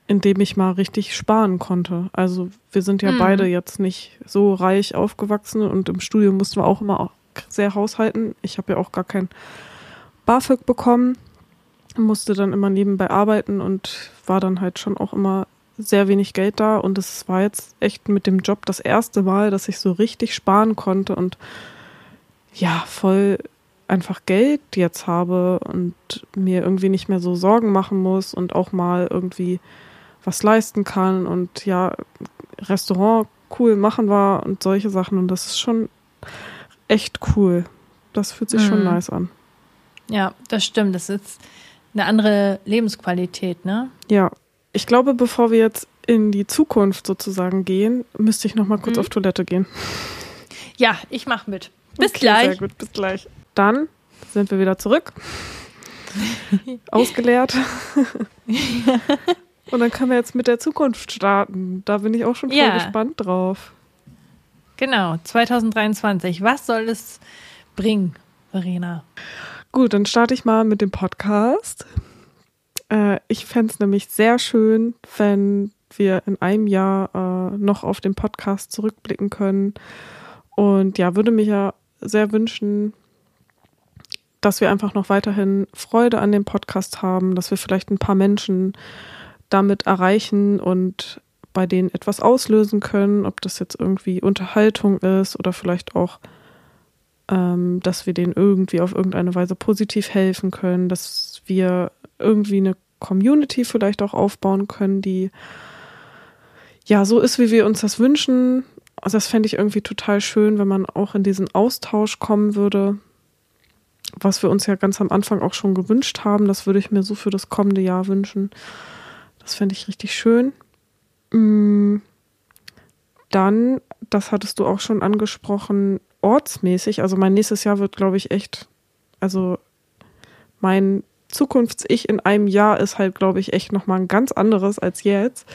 in dem ich mal richtig sparen konnte. Also wir sind ja mhm. beide jetzt nicht so reich aufgewachsen und im Studium mussten wir auch immer auch sehr haushalten. Ich habe ja auch gar kein BAföG bekommen, musste dann immer nebenbei arbeiten und war dann halt schon auch immer sehr wenig Geld da und es war jetzt echt mit dem Job das erste Mal, dass ich so richtig sparen konnte und ja, voll einfach Geld jetzt habe und mir irgendwie nicht mehr so Sorgen machen muss und auch mal irgendwie was leisten kann und ja, Restaurant cool machen war und solche Sachen und das ist schon echt cool. Das fühlt sich mhm. schon nice an. Ja, das stimmt. Das ist eine andere Lebensqualität, ne? Ja. Ich glaube, bevor wir jetzt in die Zukunft sozusagen gehen, müsste ich noch mal kurz mhm. auf Toilette gehen. Ja, ich mach mit. Bis okay, gleich. Sehr gut, bis gleich. Dann sind wir wieder zurück. [laughs] Ausgeleert. Und dann können wir jetzt mit der Zukunft starten. Da bin ich auch schon voll ja. gespannt drauf. Genau, 2023. Was soll es bringen, Verena? Gut, dann starte ich mal mit dem Podcast. Äh, ich fände es nämlich sehr schön, wenn wir in einem Jahr äh, noch auf den Podcast zurückblicken können. Und ja, würde mich ja sehr wünschen, dass wir einfach noch weiterhin Freude an dem Podcast haben, dass wir vielleicht ein paar Menschen damit erreichen und bei denen etwas auslösen können, ob das jetzt irgendwie Unterhaltung ist oder vielleicht auch, ähm, dass wir denen irgendwie auf irgendeine Weise positiv helfen können, dass wir irgendwie eine Community vielleicht auch aufbauen können, die ja so ist, wie wir uns das wünschen. Also das fände ich irgendwie total schön, wenn man auch in diesen Austausch kommen würde, was wir uns ja ganz am Anfang auch schon gewünscht haben. Das würde ich mir so für das kommende Jahr wünschen. Das fände ich richtig schön. Mm, dann, das hattest du auch schon angesprochen, ortsmäßig. Also mein nächstes Jahr wird, glaube ich, echt, also mein Zukunfts-Ich in einem Jahr ist halt, glaube ich, echt nochmal ein ganz anderes als jetzt.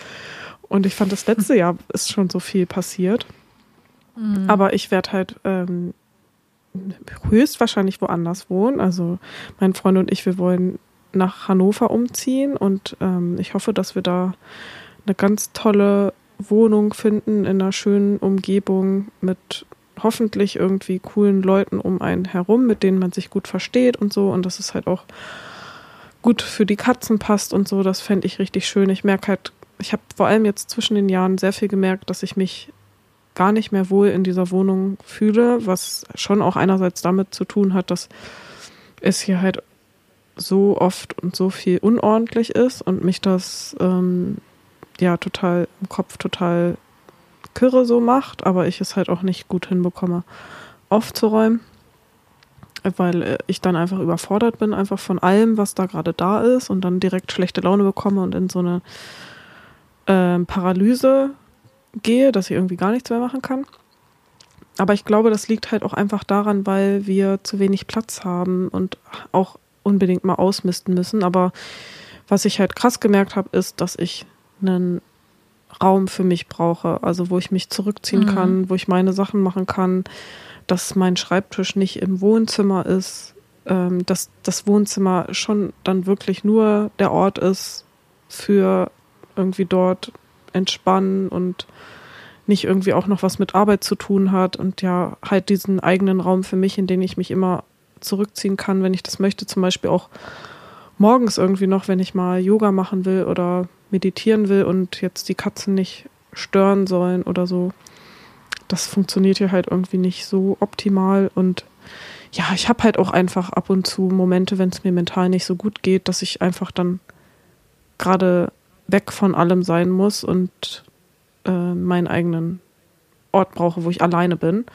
Und ich fand, das letzte [laughs] Jahr ist schon so viel passiert. Mhm. Aber ich werde halt ähm, höchstwahrscheinlich woanders wohnen. Also mein Freund und ich, wir wollen nach Hannover umziehen und ähm, ich hoffe, dass wir da eine ganz tolle Wohnung finden in einer schönen Umgebung mit hoffentlich irgendwie coolen Leuten um einen herum, mit denen man sich gut versteht und so und dass es halt auch gut für die Katzen passt und so. Das fände ich richtig schön. Ich merke halt, ich habe vor allem jetzt zwischen den Jahren sehr viel gemerkt, dass ich mich gar nicht mehr wohl in dieser Wohnung fühle, was schon auch einerseits damit zu tun hat, dass es hier halt so oft und so viel unordentlich ist und mich das ähm, ja total im Kopf total kirre so macht, aber ich es halt auch nicht gut hinbekomme, aufzuräumen, weil äh, ich dann einfach überfordert bin, einfach von allem, was da gerade da ist und dann direkt schlechte Laune bekomme und in so eine äh, Paralyse gehe, dass ich irgendwie gar nichts mehr machen kann. Aber ich glaube, das liegt halt auch einfach daran, weil wir zu wenig Platz haben und auch unbedingt mal ausmisten müssen. Aber was ich halt krass gemerkt habe, ist, dass ich einen Raum für mich brauche, also wo ich mich zurückziehen mhm. kann, wo ich meine Sachen machen kann, dass mein Schreibtisch nicht im Wohnzimmer ist, ähm, dass das Wohnzimmer schon dann wirklich nur der Ort ist für irgendwie dort entspannen und nicht irgendwie auch noch was mit Arbeit zu tun hat und ja halt diesen eigenen Raum für mich, in den ich mich immer zurückziehen kann, wenn ich das möchte, zum Beispiel auch morgens irgendwie noch, wenn ich mal Yoga machen will oder meditieren will und jetzt die Katzen nicht stören sollen oder so. Das funktioniert hier halt irgendwie nicht so optimal und ja, ich habe halt auch einfach ab und zu Momente, wenn es mir mental nicht so gut geht, dass ich einfach dann gerade weg von allem sein muss und äh, meinen eigenen Ort brauche, wo ich alleine bin.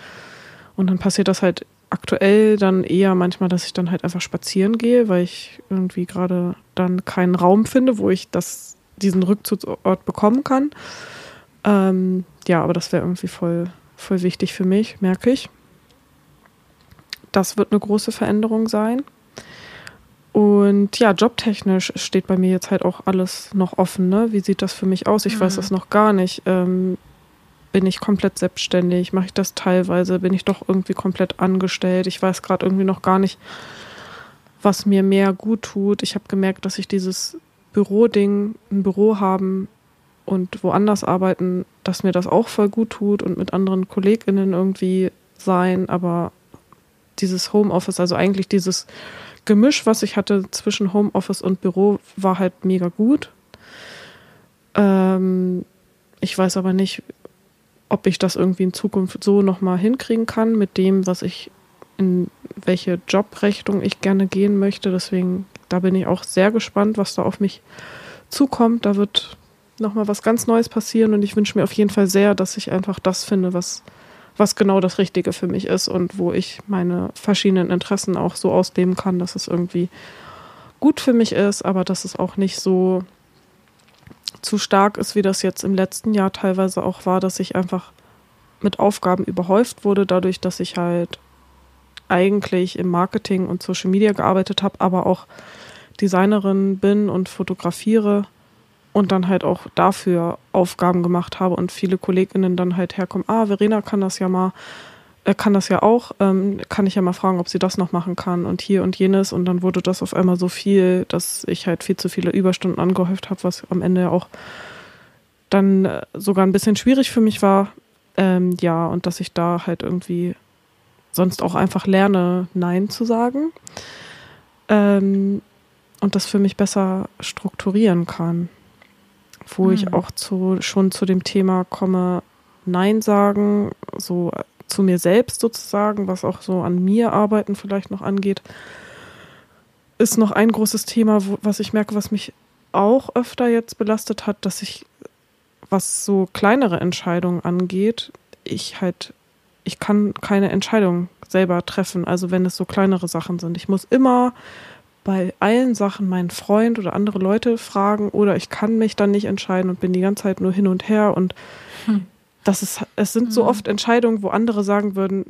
Und dann passiert das halt aktuell dann eher manchmal, dass ich dann halt einfach spazieren gehe, weil ich irgendwie gerade dann keinen Raum finde, wo ich das diesen Rückzugsort bekommen kann. Ähm, ja, aber das wäre irgendwie voll, voll wichtig für mich, merke ich. Das wird eine große Veränderung sein. Und ja, jobtechnisch steht bei mir jetzt halt auch alles noch offen. Ne? Wie sieht das für mich aus? Ich mhm. weiß das noch gar nicht. Ähm, bin ich komplett selbstständig? Mache ich das teilweise? Bin ich doch irgendwie komplett angestellt? Ich weiß gerade irgendwie noch gar nicht, was mir mehr gut tut. Ich habe gemerkt, dass ich dieses Büroding, ein Büro haben und woanders arbeiten, dass mir das auch voll gut tut und mit anderen KollegInnen irgendwie sein, aber dieses Homeoffice, also eigentlich dieses Gemisch, was ich hatte zwischen Homeoffice und Büro, war halt mega gut. Ähm, ich weiß aber nicht, ob ich das irgendwie in Zukunft so nochmal hinkriegen kann mit dem, was ich in welche Jobrechnung ich gerne gehen möchte. Deswegen, da bin ich auch sehr gespannt, was da auf mich zukommt. Da wird nochmal was ganz Neues passieren und ich wünsche mir auf jeden Fall sehr, dass ich einfach das finde, was, was genau das Richtige für mich ist und wo ich meine verschiedenen Interessen auch so ausleben kann, dass es irgendwie gut für mich ist, aber dass es auch nicht so zu stark ist, wie das jetzt im letzten Jahr teilweise auch war, dass ich einfach mit Aufgaben überhäuft wurde, dadurch, dass ich halt eigentlich im Marketing und Social Media gearbeitet habe, aber auch Designerin bin und fotografiere und dann halt auch dafür Aufgaben gemacht habe und viele KollegInnen dann halt herkommen, ah, Verena kann das ja mal, äh, kann das ja auch, ähm, kann ich ja mal fragen, ob sie das noch machen kann und hier und jenes und dann wurde das auf einmal so viel, dass ich halt viel zu viele Überstunden angehäuft habe, was am Ende auch dann äh, sogar ein bisschen schwierig für mich war. Ähm, ja, und dass ich da halt irgendwie sonst auch einfach lerne, Nein zu sagen. Ähm, und das für mich besser strukturieren kann. Wo mhm. ich auch zu, schon zu dem Thema komme, Nein sagen, so zu mir selbst sozusagen, was auch so an mir arbeiten vielleicht noch angeht, ist noch ein großes Thema, wo, was ich merke, was mich auch öfter jetzt belastet hat, dass ich, was so kleinere Entscheidungen angeht, ich halt ich kann keine Entscheidung selber treffen, also wenn es so kleinere Sachen sind. Ich muss immer bei allen Sachen meinen Freund oder andere Leute fragen oder ich kann mich dann nicht entscheiden und bin die ganze Zeit nur hin und her und hm. das ist, es sind so hm. oft Entscheidungen, wo andere sagen würden,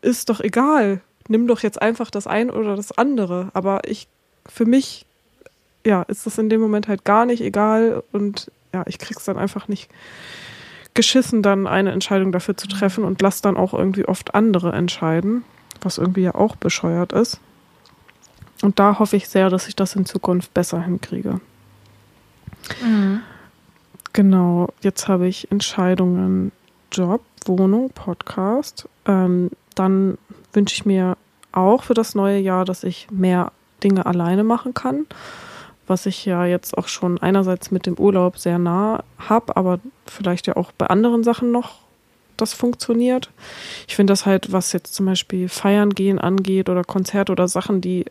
ist doch egal, nimm doch jetzt einfach das eine oder das andere. Aber ich, für mich, ja, ist das in dem Moment halt gar nicht egal und ja, ich krieg's dann einfach nicht geschissen, dann eine Entscheidung dafür zu treffen und lass dann auch irgendwie oft andere entscheiden, was irgendwie ja auch bescheuert ist. Und da hoffe ich sehr, dass ich das in Zukunft besser hinkriege. Mhm. Genau, jetzt habe ich Entscheidungen Job, Wohnung, Podcast. Ähm, dann wünsche ich mir auch für das neue Jahr, dass ich mehr Dinge alleine machen kann was ich ja jetzt auch schon einerseits mit dem Urlaub sehr nah habe, aber vielleicht ja auch bei anderen Sachen noch das funktioniert. Ich finde das halt, was jetzt zum Beispiel Feiern gehen angeht oder Konzerte oder Sachen, die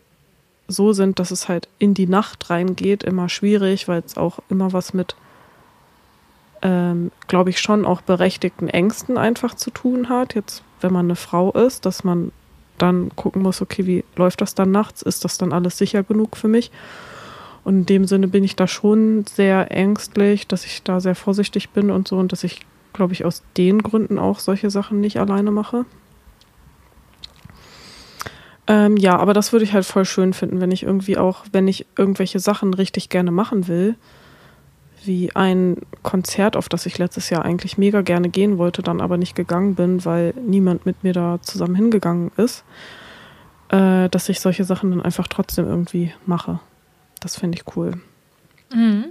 so sind, dass es halt in die Nacht reingeht, immer schwierig, weil es auch immer was mit, ähm, glaube ich, schon auch berechtigten Ängsten einfach zu tun hat. Jetzt, wenn man eine Frau ist, dass man dann gucken muss, okay, wie läuft das dann nachts? Ist das dann alles sicher genug für mich? Und in dem Sinne bin ich da schon sehr ängstlich, dass ich da sehr vorsichtig bin und so und dass ich, glaube ich, aus den Gründen auch solche Sachen nicht alleine mache. Ähm, ja, aber das würde ich halt voll schön finden, wenn ich irgendwie auch, wenn ich irgendwelche Sachen richtig gerne machen will, wie ein Konzert, auf das ich letztes Jahr eigentlich mega gerne gehen wollte, dann aber nicht gegangen bin, weil niemand mit mir da zusammen hingegangen ist, äh, dass ich solche Sachen dann einfach trotzdem irgendwie mache. Das finde ich cool. Mhm.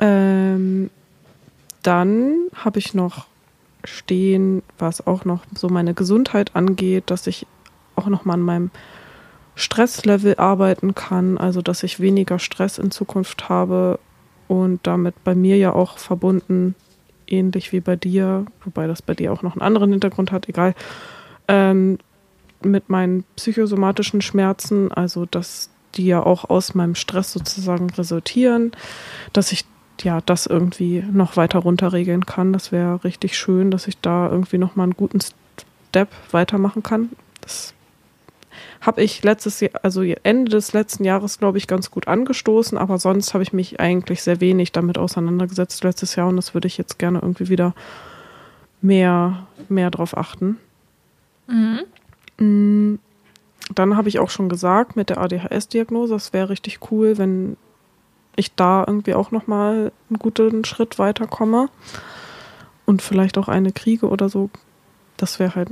Ähm, dann habe ich noch stehen, was auch noch so meine Gesundheit angeht, dass ich auch noch mal an meinem Stresslevel arbeiten kann, also dass ich weniger Stress in Zukunft habe und damit bei mir ja auch verbunden, ähnlich wie bei dir, wobei das bei dir auch noch einen anderen Hintergrund hat, egal, ähm, mit meinen psychosomatischen Schmerzen, also dass die ja auch aus meinem Stress sozusagen resultieren, dass ich ja das irgendwie noch weiter runterregeln kann. Das wäre richtig schön, dass ich da irgendwie noch mal einen guten Step weitermachen kann. Das habe ich letztes Jahr, also Ende des letzten Jahres, glaube ich, ganz gut angestoßen, aber sonst habe ich mich eigentlich sehr wenig damit auseinandergesetzt letztes Jahr und das würde ich jetzt gerne irgendwie wieder mehr, mehr drauf achten. Mhm. Dann habe ich auch schon gesagt mit der ADHS-Diagnose, es wäre richtig cool, wenn ich da irgendwie auch nochmal einen guten Schritt weiterkomme und vielleicht auch eine kriege oder so. Das wäre halt,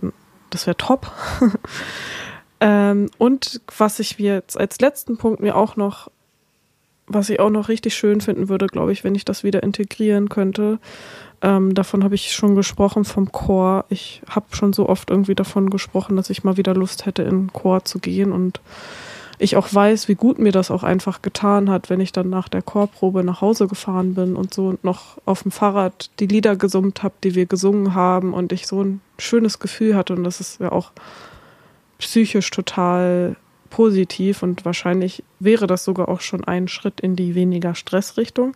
das wäre top. [laughs] ähm, und was ich jetzt als letzten Punkt mir auch noch, was ich auch noch richtig schön finden würde, glaube ich, wenn ich das wieder integrieren könnte, ähm, davon habe ich schon gesprochen vom Chor. Ich habe schon so oft irgendwie davon gesprochen, dass ich mal wieder Lust hätte, in den Chor zu gehen. Und ich auch weiß, wie gut mir das auch einfach getan hat, wenn ich dann nach der Chorprobe nach Hause gefahren bin und so noch auf dem Fahrrad die Lieder gesummt habe, die wir gesungen haben und ich so ein schönes Gefühl hatte und das ist ja auch psychisch total positiv und wahrscheinlich wäre das sogar auch schon ein Schritt in die weniger Stressrichtung.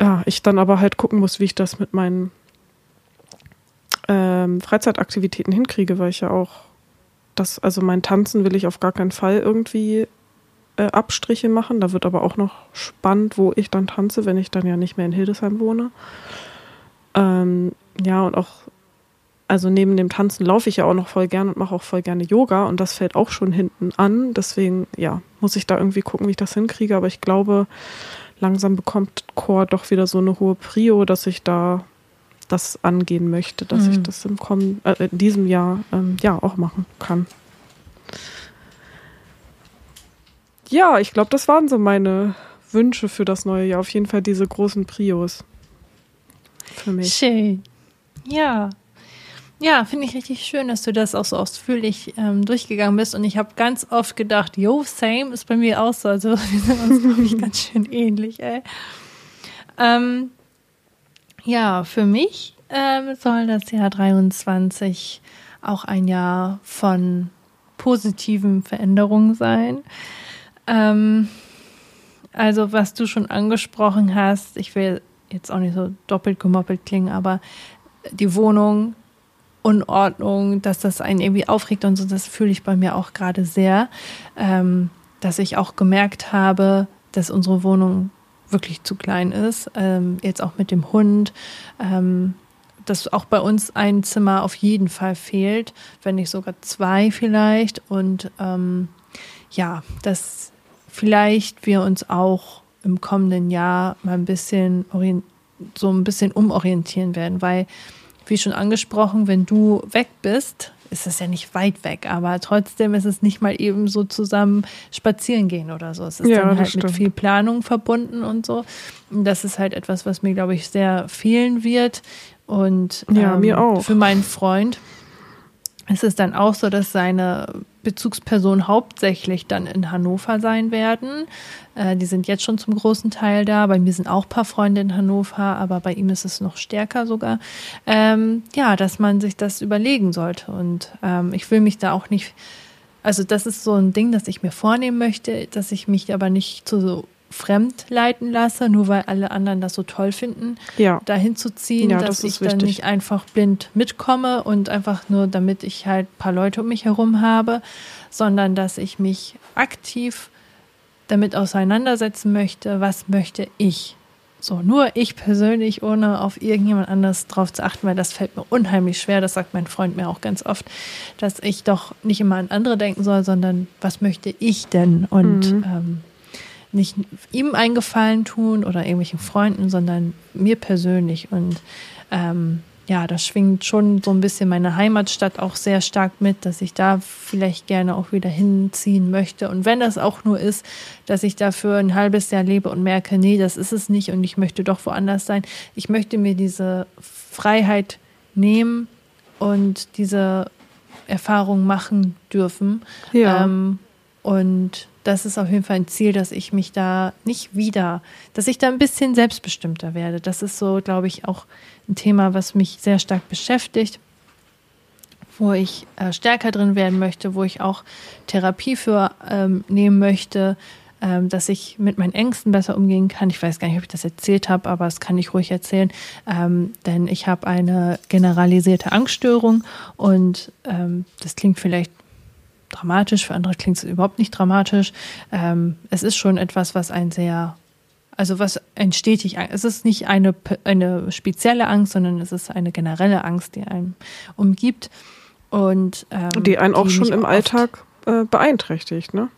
Ja, ich dann aber halt gucken muss, wie ich das mit meinen ähm, Freizeitaktivitäten hinkriege, weil ich ja auch das, also mein Tanzen will ich auf gar keinen Fall irgendwie äh, Abstriche machen. Da wird aber auch noch spannend, wo ich dann tanze, wenn ich dann ja nicht mehr in Hildesheim wohne. Ähm, ja, und auch, also neben dem Tanzen laufe ich ja auch noch voll gern und mache auch voll gerne Yoga und das fällt auch schon hinten an. Deswegen, ja, muss ich da irgendwie gucken, wie ich das hinkriege. Aber ich glaube, langsam bekommt Chor doch wieder so eine hohe Prio, dass ich da das angehen möchte, dass mhm. ich das im kommen, äh, in diesem Jahr ähm, ja auch machen kann. Ja, ich glaube, das waren so meine Wünsche für das neue Jahr. Auf jeden Fall diese großen Prios. Für mich. Schön. Ja. Ja, finde ich richtig schön, dass du das auch so ausführlich ähm, durchgegangen bist. Und ich habe ganz oft gedacht, yo, same ist bei mir auch so. Also [laughs] wir sind uns, ich, ganz schön ähnlich, ey. Ähm, ja, für mich ähm, soll das Jahr 23 auch ein Jahr von positiven Veränderungen sein. Ähm, also was du schon angesprochen hast, ich will jetzt auch nicht so doppelt gemoppelt klingen, aber die Wohnung, Unordnung, dass das einen irgendwie aufregt und so, das fühle ich bei mir auch gerade sehr, ähm, dass ich auch gemerkt habe, dass unsere Wohnung wirklich zu klein ist. Ähm, jetzt auch mit dem Hund. Ähm, dass auch bei uns ein Zimmer auf jeden Fall fehlt, wenn nicht sogar zwei vielleicht. Und ähm, ja, dass vielleicht wir uns auch im kommenden Jahr mal ein bisschen so ein bisschen umorientieren werden, weil, wie schon angesprochen, wenn du weg bist, ist es ja nicht weit weg, aber trotzdem ist es nicht mal eben so zusammen spazieren gehen oder so. Es ist ja, dann halt mit viel Planung verbunden und so. Und das ist halt etwas, was mir, glaube ich, sehr fehlen wird. Und ja, ähm, mir auch. für meinen Freund ist es dann auch so, dass seine Bezugspersonen hauptsächlich dann in Hannover sein werden. Äh, die sind jetzt schon zum großen Teil da. Bei mir sind auch ein paar Freunde in Hannover, aber bei ihm ist es noch stärker sogar. Ähm, ja, dass man sich das überlegen sollte. Und ähm, ich will mich da auch nicht, also das ist so ein Ding, das ich mir vornehmen möchte, dass ich mich aber nicht zu so fremd leiten lasse, nur weil alle anderen das so toll finden, ja. dahin zu ziehen, ja, dass das ich dann nicht einfach blind mitkomme und einfach nur, damit ich halt ein paar Leute um mich herum habe, sondern dass ich mich aktiv damit auseinandersetzen möchte, was möchte ich. So, nur ich persönlich, ohne auf irgendjemand anders drauf zu achten, weil das fällt mir unheimlich schwer, das sagt mein Freund mir auch ganz oft, dass ich doch nicht immer an andere denken soll, sondern was möchte ich denn? Und mhm. ähm, nicht ihm einen Gefallen tun oder irgendwelchen Freunden, sondern mir persönlich. Und ähm, ja, das schwingt schon so ein bisschen meine Heimatstadt auch sehr stark mit, dass ich da vielleicht gerne auch wieder hinziehen möchte. Und wenn das auch nur ist, dass ich dafür ein halbes Jahr lebe und merke, nee, das ist es nicht und ich möchte doch woanders sein. Ich möchte mir diese Freiheit nehmen und diese Erfahrung machen dürfen. Ja. Ähm, und das ist auf jeden Fall ein Ziel, dass ich mich da nicht wieder, dass ich da ein bisschen selbstbestimmter werde. Das ist so, glaube ich, auch ein Thema, was mich sehr stark beschäftigt, wo ich äh, stärker drin werden möchte, wo ich auch Therapie für ähm, nehmen möchte, ähm, dass ich mit meinen Ängsten besser umgehen kann. Ich weiß gar nicht, ob ich das erzählt habe, aber das kann ich ruhig erzählen, ähm, denn ich habe eine generalisierte Angststörung und ähm, das klingt vielleicht dramatisch, für andere klingt es überhaupt nicht dramatisch. Ähm, es ist schon etwas, was ein sehr, also was ein stetig, es ist nicht eine, eine spezielle Angst, sondern es ist eine generelle Angst, die einen umgibt. Und ähm, die einen auch die schon im Alltag äh, beeinträchtigt, ne?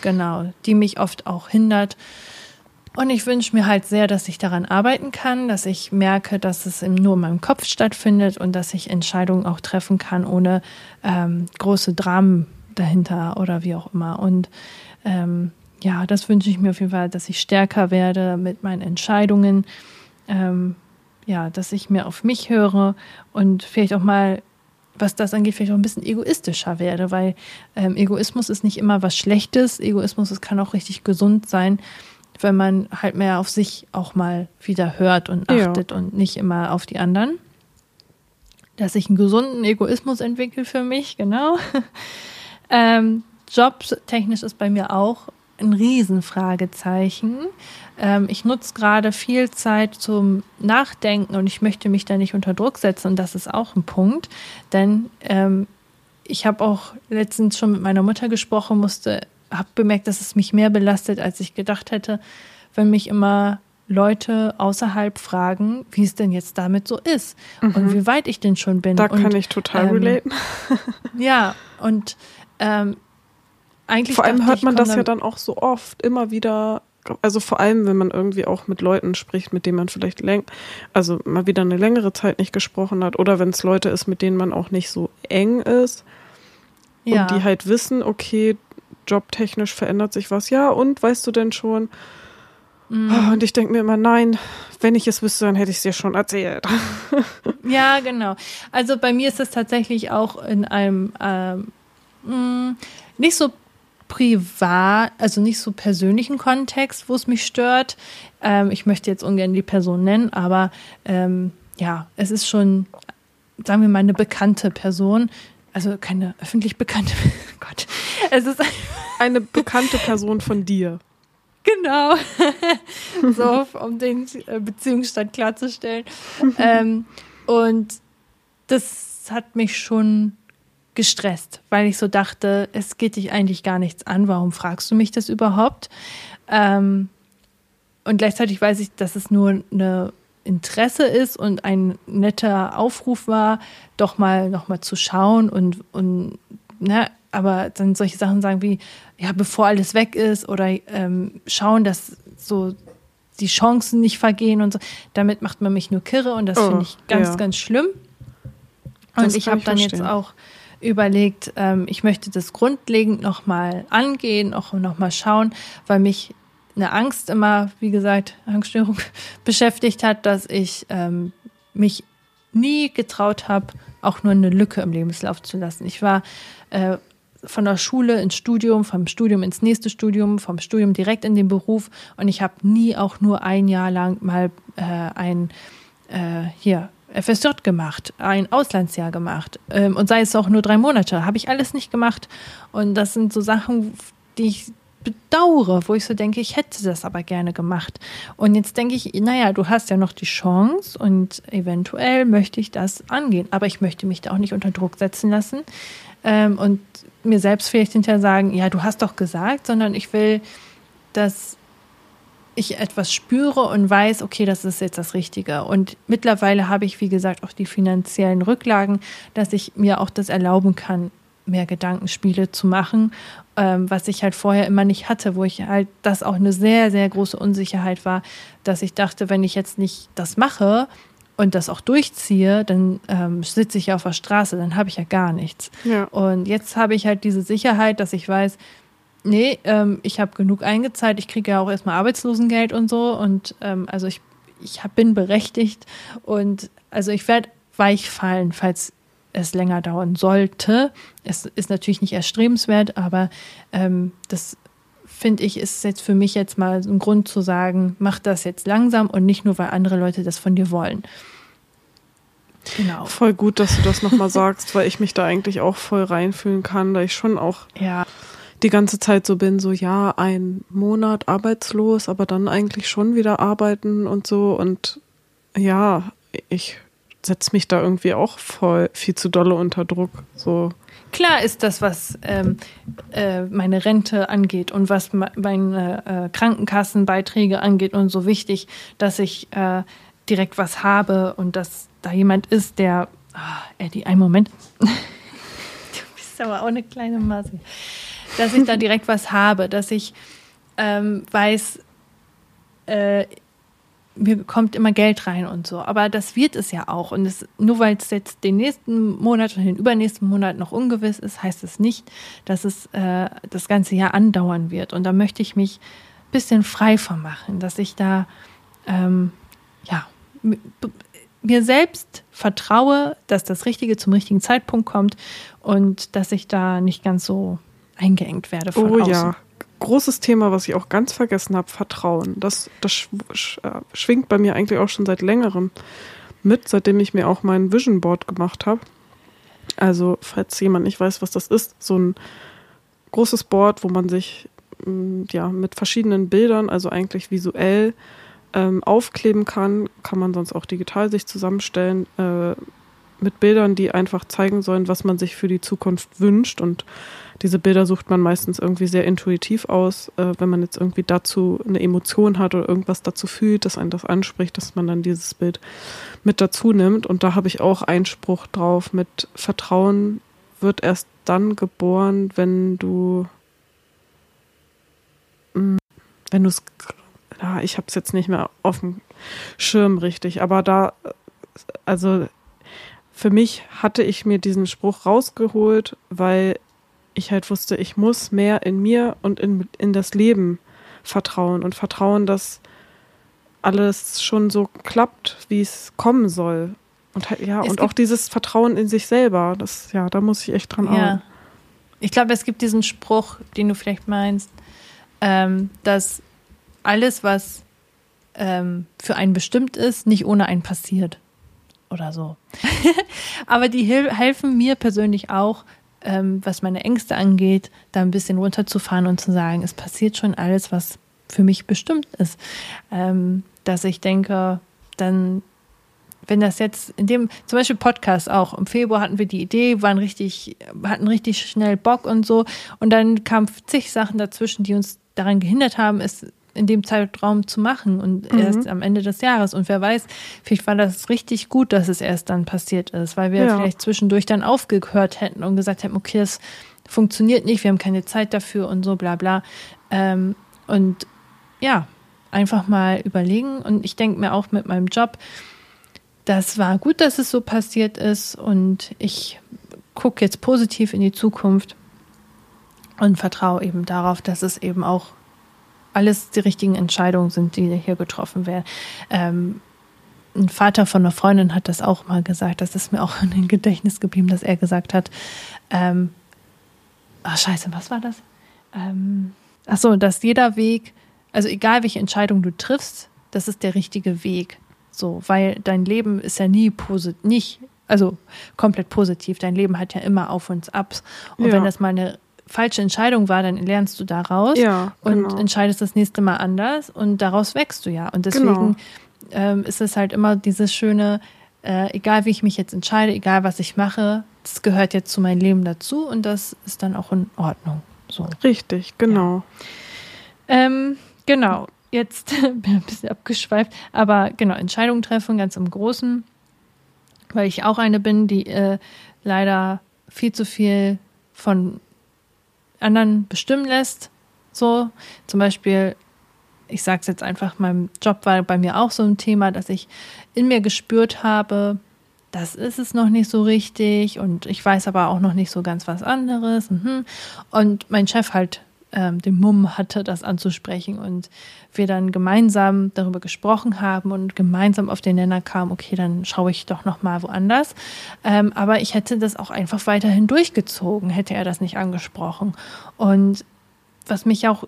Genau, die mich oft auch hindert. Und ich wünsche mir halt sehr, dass ich daran arbeiten kann, dass ich merke, dass es nur in meinem Kopf stattfindet und dass ich Entscheidungen auch treffen kann, ohne ähm, große Dramen dahinter oder wie auch immer. Und ähm, ja, das wünsche ich mir auf jeden Fall, dass ich stärker werde mit meinen Entscheidungen. Ähm, ja, dass ich mehr auf mich höre und vielleicht auch mal was das angeht, vielleicht auch ein bisschen egoistischer werde, weil ähm, Egoismus ist nicht immer was Schlechtes. Egoismus es kann auch richtig gesund sein, wenn man halt mehr auf sich auch mal wieder hört und achtet ja. und nicht immer auf die anderen. Dass ich einen gesunden Egoismus entwickle für mich, genau. [laughs] ähm, Jobtechnisch ist bei mir auch ein Riesenfragezeichen. Ähm, ich nutze gerade viel Zeit zum Nachdenken und ich möchte mich da nicht unter Druck setzen und das ist auch ein Punkt, denn ähm, ich habe auch letztens schon mit meiner Mutter gesprochen, musste, habe bemerkt, dass es mich mehr belastet, als ich gedacht hätte, wenn mich immer Leute außerhalb fragen, wie es denn jetzt damit so ist mhm. und wie weit ich denn schon bin. Da und, kann ich total ähm, relaten. ja, und ähm, eigentlich. Vor allem hört man das ja dann auch so oft, immer wieder. Also vor allem, wenn man irgendwie auch mit Leuten spricht, mit denen man vielleicht läng also mal wieder eine längere Zeit nicht gesprochen hat, oder wenn es Leute ist, mit denen man auch nicht so eng ist ja. und die halt wissen, okay, jobtechnisch verändert sich was. Ja, und weißt du denn schon? Mhm. Und ich denke mir immer, nein, wenn ich es wüsste, dann hätte ich es dir schon erzählt. [laughs] Ja, genau. Also bei mir ist es tatsächlich auch in einem ähm, mm, nicht so privat, also nicht so persönlichen Kontext, wo es mich stört. Ähm, ich möchte jetzt ungern die Person nennen, aber ähm, ja, es ist schon, sagen wir mal, eine bekannte Person. Also keine öffentlich bekannte, [laughs] Gott. Es ist [laughs] eine bekannte Person von dir. Genau. [laughs] so, um den äh, Beziehungsstand klarzustellen. ähm, und das hat mich schon gestresst, weil ich so dachte, es geht dich eigentlich gar nichts an, warum fragst du mich das überhaupt? Ähm, und gleichzeitig weiß ich, dass es nur eine Interesse ist und ein netter Aufruf war, doch mal noch mal zu schauen und, und ne, aber dann solche Sachen sagen wie, ja, bevor alles weg ist oder ähm, schauen, dass so die Chancen nicht vergehen und so, damit macht man mich nur kirre und das oh, finde ich ganz, ja. ganz schlimm. Und das ich habe dann verstehen. jetzt auch überlegt, ähm, ich möchte das grundlegend nochmal angehen, auch nochmal schauen, weil mich eine Angst immer, wie gesagt, Angststörung [laughs] beschäftigt hat, dass ich ähm, mich nie getraut habe, auch nur eine Lücke im Lebenslauf zu lassen. Ich war äh, von der Schule ins Studium, vom Studium ins nächste Studium, vom Studium direkt in den Beruf und ich habe nie auch nur ein Jahr lang mal äh, ein äh, hier FSJ gemacht, ein Auslandsjahr gemacht ähm, und sei es auch nur drei Monate, habe ich alles nicht gemacht. Und das sind so Sachen, die ich bedauere, wo ich so denke, ich hätte das aber gerne gemacht. Und jetzt denke ich, naja, du hast ja noch die Chance und eventuell möchte ich das angehen, aber ich möchte mich da auch nicht unter Druck setzen lassen ähm, und mir selbst vielleicht hinterher sagen, ja, du hast doch gesagt, sondern ich will, dass ich etwas spüre und weiß, okay, das ist jetzt das Richtige. Und mittlerweile habe ich, wie gesagt, auch die finanziellen Rücklagen, dass ich mir auch das erlauben kann, mehr Gedankenspiele zu machen, ähm, was ich halt vorher immer nicht hatte, wo ich halt, das auch eine sehr, sehr große Unsicherheit war, dass ich dachte, wenn ich jetzt nicht das mache und das auch durchziehe, dann ähm, sitze ich ja auf der Straße, dann habe ich ja gar nichts. Ja. Und jetzt habe ich halt diese Sicherheit, dass ich weiß, Nee, ähm, ich habe genug eingezahlt. Ich kriege ja auch erstmal Arbeitslosengeld und so. Und ähm, also ich, ich hab, bin berechtigt. Und also ich werde weich fallen, falls es länger dauern sollte. Es ist natürlich nicht erstrebenswert, aber ähm, das finde ich, ist jetzt für mich jetzt mal ein Grund zu sagen, mach das jetzt langsam und nicht nur, weil andere Leute das von dir wollen. Genau. Voll gut, dass du das nochmal [laughs] sagst, weil ich mich da eigentlich auch voll reinfühlen kann, da ich schon auch ja die ganze Zeit so bin, so ja, ein Monat arbeitslos, aber dann eigentlich schon wieder arbeiten und so. Und ja, ich setze mich da irgendwie auch voll viel zu dolle unter Druck. So. Klar ist das, was ähm, äh, meine Rente angeht und was meine äh, Krankenkassenbeiträge angeht und so wichtig, dass ich äh, direkt was habe und dass da jemand ist, der. Ah, Eddie, einen Moment. [laughs] du bist aber auch eine kleine Masse dass ich da direkt was habe, dass ich ähm, weiß, äh, mir kommt immer Geld rein und so. Aber das wird es ja auch. Und es, nur weil es jetzt den nächsten Monat und den übernächsten Monat noch ungewiss ist, heißt es nicht, dass es äh, das ganze Jahr andauern wird. Und da möchte ich mich ein bisschen frei von machen, dass ich da, ähm, ja, mir selbst vertraue, dass das Richtige zum richtigen Zeitpunkt kommt und dass ich da nicht ganz so eingeengt werde von oh, außen. ja, großes Thema, was ich auch ganz vergessen habe, Vertrauen. Das, das äh, schwingt bei mir eigentlich auch schon seit längerem mit, seitdem ich mir auch mein Vision Board gemacht habe. Also, falls jemand nicht weiß, was das ist, so ein großes Board, wo man sich mm, ja mit verschiedenen Bildern, also eigentlich visuell ähm, aufkleben kann, kann man sonst auch digital sich zusammenstellen äh, mit Bildern, die einfach zeigen sollen, was man sich für die Zukunft wünscht und diese Bilder sucht man meistens irgendwie sehr intuitiv aus, äh, wenn man jetzt irgendwie dazu eine Emotion hat oder irgendwas dazu fühlt, dass einen das anspricht, dass man dann dieses Bild mit dazu nimmt. Und da habe ich auch Einspruch drauf mit Vertrauen wird erst dann geboren, wenn du hm, wenn du es ja, ich habe es jetzt nicht mehr auf dem Schirm richtig, aber da also für mich hatte ich mir diesen Spruch rausgeholt, weil ich halt wusste, ich muss mehr in mir und in, in das Leben vertrauen und vertrauen, dass alles schon so klappt, wie es kommen soll. Und halt, ja, es und auch dieses Vertrauen in sich selber, das, ja, da muss ich echt dran ja. arbeiten. Ich glaube, es gibt diesen Spruch, den du vielleicht meinst, ähm, dass alles, was ähm, für einen bestimmt ist, nicht ohne einen passiert. Oder so. [laughs] Aber die helfen mir persönlich auch, ähm, was meine Ängste angeht, da ein bisschen runterzufahren und zu sagen, es passiert schon alles, was für mich bestimmt ist. Ähm, dass ich denke, dann, wenn das jetzt in dem, zum Beispiel Podcast auch, im Februar hatten wir die Idee, waren richtig, hatten richtig schnell Bock und so. Und dann kamen zig Sachen dazwischen, die uns daran gehindert haben, es in dem Zeitraum zu machen und mhm. erst am Ende des Jahres. Und wer weiß, vielleicht war das richtig gut, dass es erst dann passiert ist, weil wir ja. vielleicht zwischendurch dann aufgehört hätten und gesagt hätten, okay, es funktioniert nicht, wir haben keine Zeit dafür und so, bla bla. Ähm, und ja, einfach mal überlegen. Und ich denke mir auch mit meinem Job, das war gut, dass es so passiert ist und ich gucke jetzt positiv in die Zukunft und vertraue eben darauf, dass es eben auch alles die richtigen Entscheidungen sind, die hier getroffen werden. Ähm, ein Vater von einer Freundin hat das auch mal gesagt, das ist mir auch in den Gedächtnis geblieben, dass er gesagt hat, ähm, ach scheiße, was war das? Ähm, ach so, dass jeder Weg, also egal welche Entscheidung du triffst, das ist der richtige Weg. So, weil dein Leben ist ja nie positiv, nicht, also komplett positiv. Dein Leben hat ja immer Auf und Abs. Und ja. wenn das mal eine falsche Entscheidung war, dann lernst du daraus ja, genau. und entscheidest das nächste Mal anders und daraus wächst du ja. Und deswegen genau. ähm, ist es halt immer dieses schöne, äh, egal wie ich mich jetzt entscheide, egal was ich mache, das gehört jetzt zu meinem Leben dazu und das ist dann auch in Ordnung. So. Richtig, genau. Ja. Ähm, genau, jetzt [laughs] bin ich ein bisschen abgeschweift, aber genau, Entscheidungen treffen ganz im Großen, weil ich auch eine bin, die äh, leider viel zu viel von anderen bestimmen lässt. So, zum Beispiel, ich sage es jetzt einfach, mein Job war bei mir auch so ein Thema, dass ich in mir gespürt habe, das ist es noch nicht so richtig und ich weiß aber auch noch nicht so ganz was anderes. Mhm. Und mein Chef halt ähm, den Mumm hatte, das anzusprechen und wir dann gemeinsam darüber gesprochen haben und gemeinsam auf den Nenner kamen, okay, dann schaue ich doch noch mal woanders. Ähm, aber ich hätte das auch einfach weiterhin durchgezogen, hätte er das nicht angesprochen. Und was mich auch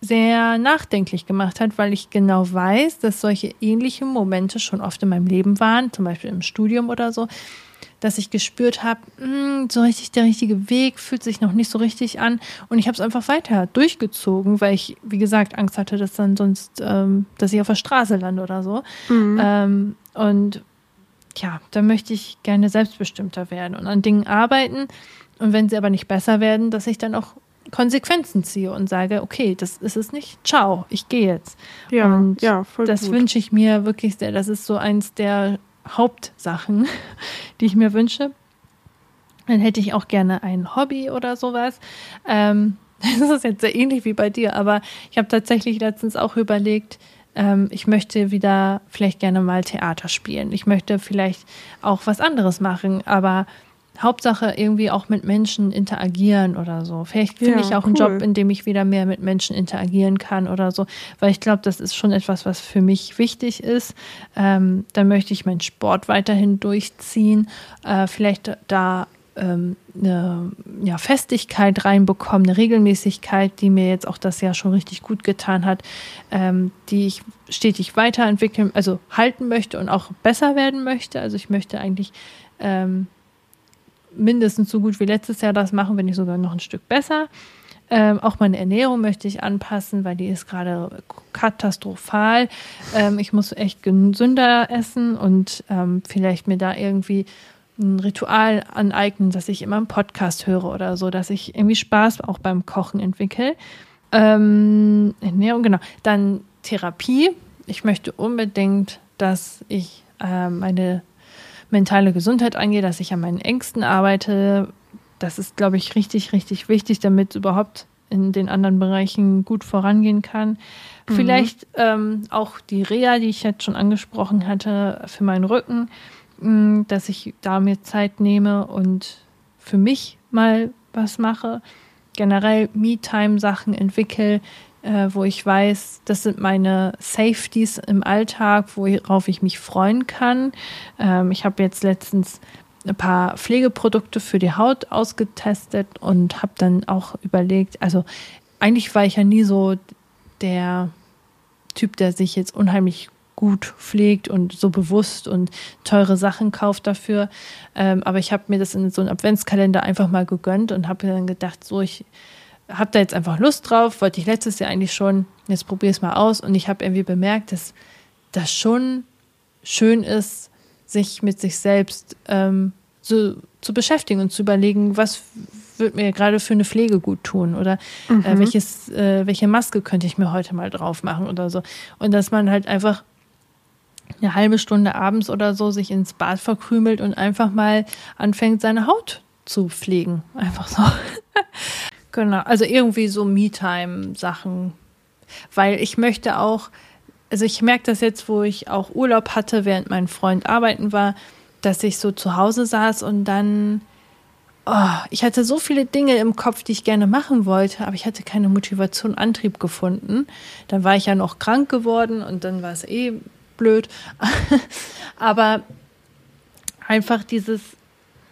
sehr nachdenklich gemacht hat, weil ich genau weiß, dass solche ähnliche Momente schon oft in meinem Leben waren, zum Beispiel im Studium oder so, dass ich gespürt habe, hm, so richtig der richtige Weg fühlt sich noch nicht so richtig an. Und ich habe es einfach weiter durchgezogen, weil ich, wie gesagt, Angst hatte, dass dann sonst, ähm, dass ich auf der Straße lande oder so. Mhm. Ähm, und ja, da möchte ich gerne selbstbestimmter werden und an Dingen arbeiten. Und wenn sie aber nicht besser werden, dass ich dann auch Konsequenzen ziehe und sage, okay, das ist es nicht, ciao, ich gehe jetzt. Ja, und ja, voll Das wünsche ich mir wirklich sehr. Das ist so eins der Hauptsachen, [laughs] die ich mir wünsche. Dann hätte ich auch gerne ein Hobby oder sowas. Ähm, [laughs] das ist jetzt sehr ähnlich wie bei dir, aber ich habe tatsächlich letztens auch überlegt, ähm, ich möchte wieder vielleicht gerne mal Theater spielen. Ich möchte vielleicht auch was anderes machen, aber Hauptsache irgendwie auch mit Menschen interagieren oder so. Vielleicht finde ja, ich auch cool. einen Job, in dem ich wieder mehr mit Menschen interagieren kann oder so, weil ich glaube, das ist schon etwas, was für mich wichtig ist. Ähm, dann möchte ich meinen Sport weiterhin durchziehen, äh, vielleicht da ähm, eine ja, Festigkeit reinbekommen, eine Regelmäßigkeit, die mir jetzt auch das Jahr schon richtig gut getan hat, ähm, die ich stetig weiterentwickeln, also halten möchte und auch besser werden möchte. Also ich möchte eigentlich ähm, mindestens so gut wie letztes Jahr das machen, wenn nicht sogar noch ein Stück besser. Ähm, auch meine Ernährung möchte ich anpassen, weil die ist gerade katastrophal. Ähm, ich muss echt gesünder essen und ähm, vielleicht mir da irgendwie ein Ritual aneignen, dass ich immer einen Podcast höre oder so, dass ich irgendwie Spaß auch beim Kochen entwickle. Ähm, Ernährung, genau. Dann Therapie. Ich möchte unbedingt, dass ich äh, meine mentale Gesundheit angehe, dass ich an meinen Ängsten arbeite. Das ist, glaube ich, richtig, richtig wichtig, damit es überhaupt in den anderen Bereichen gut vorangehen kann. Mhm. Vielleicht ähm, auch die Reha, die ich jetzt schon angesprochen hatte, für meinen Rücken, mh, mm, dass ich da mir Zeit nehme und für mich mal was mache. Generell Me-Time-Sachen entwickle, äh, wo ich weiß, das sind meine Safeties im Alltag, worauf ich mich freuen kann. Ähm, ich habe jetzt letztens ein paar Pflegeprodukte für die Haut ausgetestet und habe dann auch überlegt, also eigentlich war ich ja nie so der Typ, der sich jetzt unheimlich gut pflegt und so bewusst und teure Sachen kauft dafür. Ähm, aber ich habe mir das in so einen Adventskalender einfach mal gegönnt und habe dann gedacht, so ich habe da jetzt einfach Lust drauf, wollte ich letztes Jahr eigentlich schon, jetzt probiere es mal aus und ich habe irgendwie bemerkt, dass das schon schön ist, sich mit sich selbst ähm, so, zu beschäftigen und zu überlegen, was wird mir gerade für eine Pflege gut tun oder äh, mhm. äh, welches, äh, welche Maske könnte ich mir heute mal drauf machen oder so. Und dass man halt einfach eine halbe Stunde abends oder so sich ins Bad verkrümelt und einfach mal anfängt, seine Haut zu pflegen. Einfach so. [laughs] Genau, also irgendwie so Me-Time-Sachen. Weil ich möchte auch, also ich merke das jetzt, wo ich auch Urlaub hatte, während mein Freund arbeiten war, dass ich so zu Hause saß und dann, oh, ich hatte so viele Dinge im Kopf, die ich gerne machen wollte, aber ich hatte keine Motivation, Antrieb gefunden. Dann war ich ja noch krank geworden und dann war es eh blöd. [laughs] aber einfach dieses,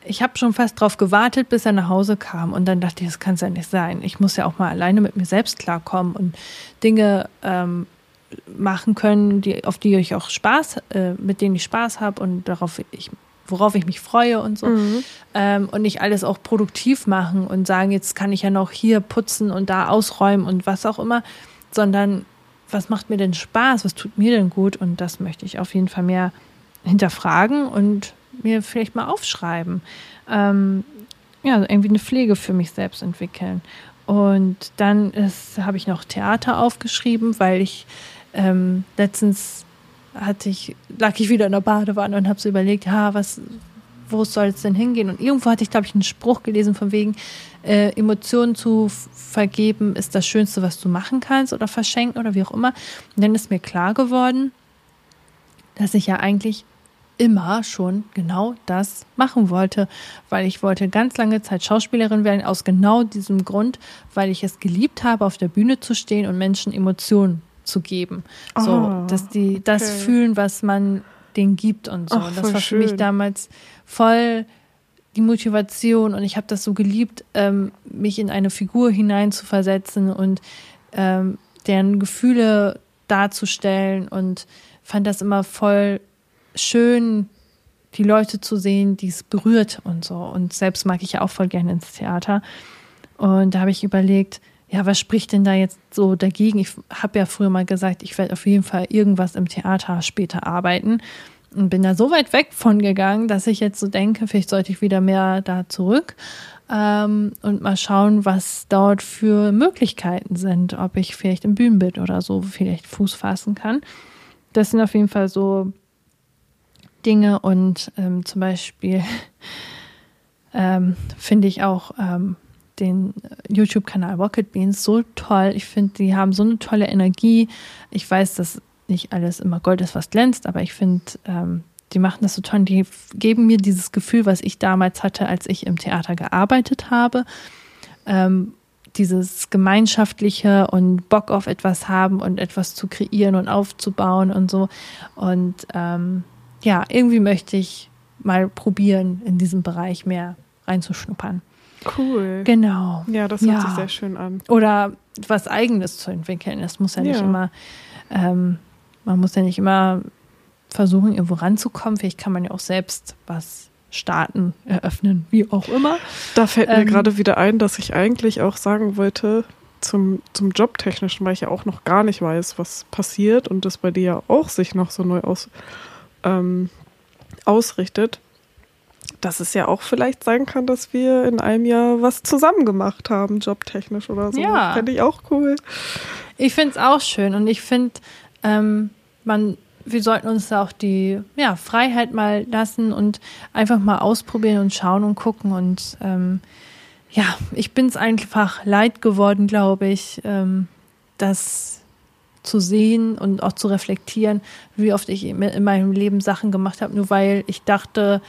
ich habe schon fast darauf gewartet, bis er nach Hause kam. Und dann dachte ich, das kann es ja nicht sein. Ich muss ja auch mal alleine mit mir selbst klarkommen und Dinge ähm, machen können, die, auf die ich auch Spaß, äh, mit denen ich Spaß habe und darauf ich, worauf ich mich freue und so. Mhm. Ähm, und nicht alles auch produktiv machen und sagen, jetzt kann ich ja noch hier putzen und da ausräumen und was auch immer, sondern was macht mir denn Spaß, was tut mir denn gut? Und das möchte ich auf jeden Fall mehr hinterfragen und mir vielleicht mal aufschreiben. Ähm, ja, irgendwie eine Pflege für mich selbst entwickeln. Und dann habe ich noch Theater aufgeschrieben, weil ich ähm, letztens hatte ich, lag ich wieder in der Badewanne und habe so überlegt, ja, was, wo soll es denn hingehen? Und irgendwo hatte ich, glaube ich, einen Spruch gelesen von wegen, äh, Emotionen zu vergeben ist das Schönste, was du machen kannst oder verschenken oder wie auch immer. Und dann ist mir klar geworden, dass ich ja eigentlich immer schon genau das machen wollte, weil ich wollte ganz lange Zeit Schauspielerin werden, aus genau diesem Grund, weil ich es geliebt habe, auf der Bühne zu stehen und Menschen Emotionen zu geben. Oh, so, dass die das okay. fühlen, was man denen gibt und so. Ach, das war für mich damals voll die Motivation und ich habe das so geliebt, ähm, mich in eine Figur hineinzuversetzen und ähm, deren Gefühle darzustellen und fand das immer voll schön, die Leute zu sehen, die es berührt und so. Und selbst mag ich ja auch voll gerne ins Theater. Und da habe ich überlegt, ja, was spricht denn da jetzt so dagegen? Ich habe ja früher mal gesagt, ich werde auf jeden Fall irgendwas im Theater später arbeiten. Und bin da so weit weg von gegangen, dass ich jetzt so denke, vielleicht sollte ich wieder mehr da zurück ähm, und mal schauen, was dort für Möglichkeiten sind, ob ich vielleicht im Bühnenbild oder so vielleicht Fuß fassen kann. Das sind auf jeden Fall so Dinge und ähm, zum Beispiel [laughs] ähm, finde ich auch ähm, den YouTube-Kanal Rocket Beans so toll. Ich finde, die haben so eine tolle Energie. Ich weiß, dass nicht alles immer Gold ist, was glänzt, aber ich finde, ähm, die machen das so toll. Die geben mir dieses Gefühl, was ich damals hatte, als ich im Theater gearbeitet habe. Ähm, dieses gemeinschaftliche und Bock auf etwas haben und etwas zu kreieren und aufzubauen und so. Und ähm, ja, irgendwie möchte ich mal probieren, in diesem Bereich mehr reinzuschnuppern. Cool. Genau. Ja, das hört ja. sich sehr schön an. Oder was Eigenes zu entwickeln. Das muss ja nicht ja. immer, ähm, man muss ja nicht immer versuchen, irgendwo ranzukommen. Vielleicht kann man ja auch selbst was starten, eröffnen, wie auch immer. Da fällt mir ähm, gerade wieder ein, dass ich eigentlich auch sagen wollte, zum, zum Jobtechnischen, weil ich ja auch noch gar nicht weiß, was passiert und das bei dir ja auch sich noch so neu aus, ähm, ausrichtet, dass es ja auch vielleicht sein kann, dass wir in einem Jahr was zusammen gemacht haben, jobtechnisch oder so. Ja. Fände ich auch cool. Ich finde es auch schön und ich finde, ähm, man wir sollten uns da auch die ja, Freiheit mal lassen und einfach mal ausprobieren und schauen und gucken. Und ähm, ja, ich bin es einfach leid geworden, glaube ich, ähm, das zu sehen und auch zu reflektieren, wie oft ich in meinem Leben Sachen gemacht habe, nur weil ich dachte,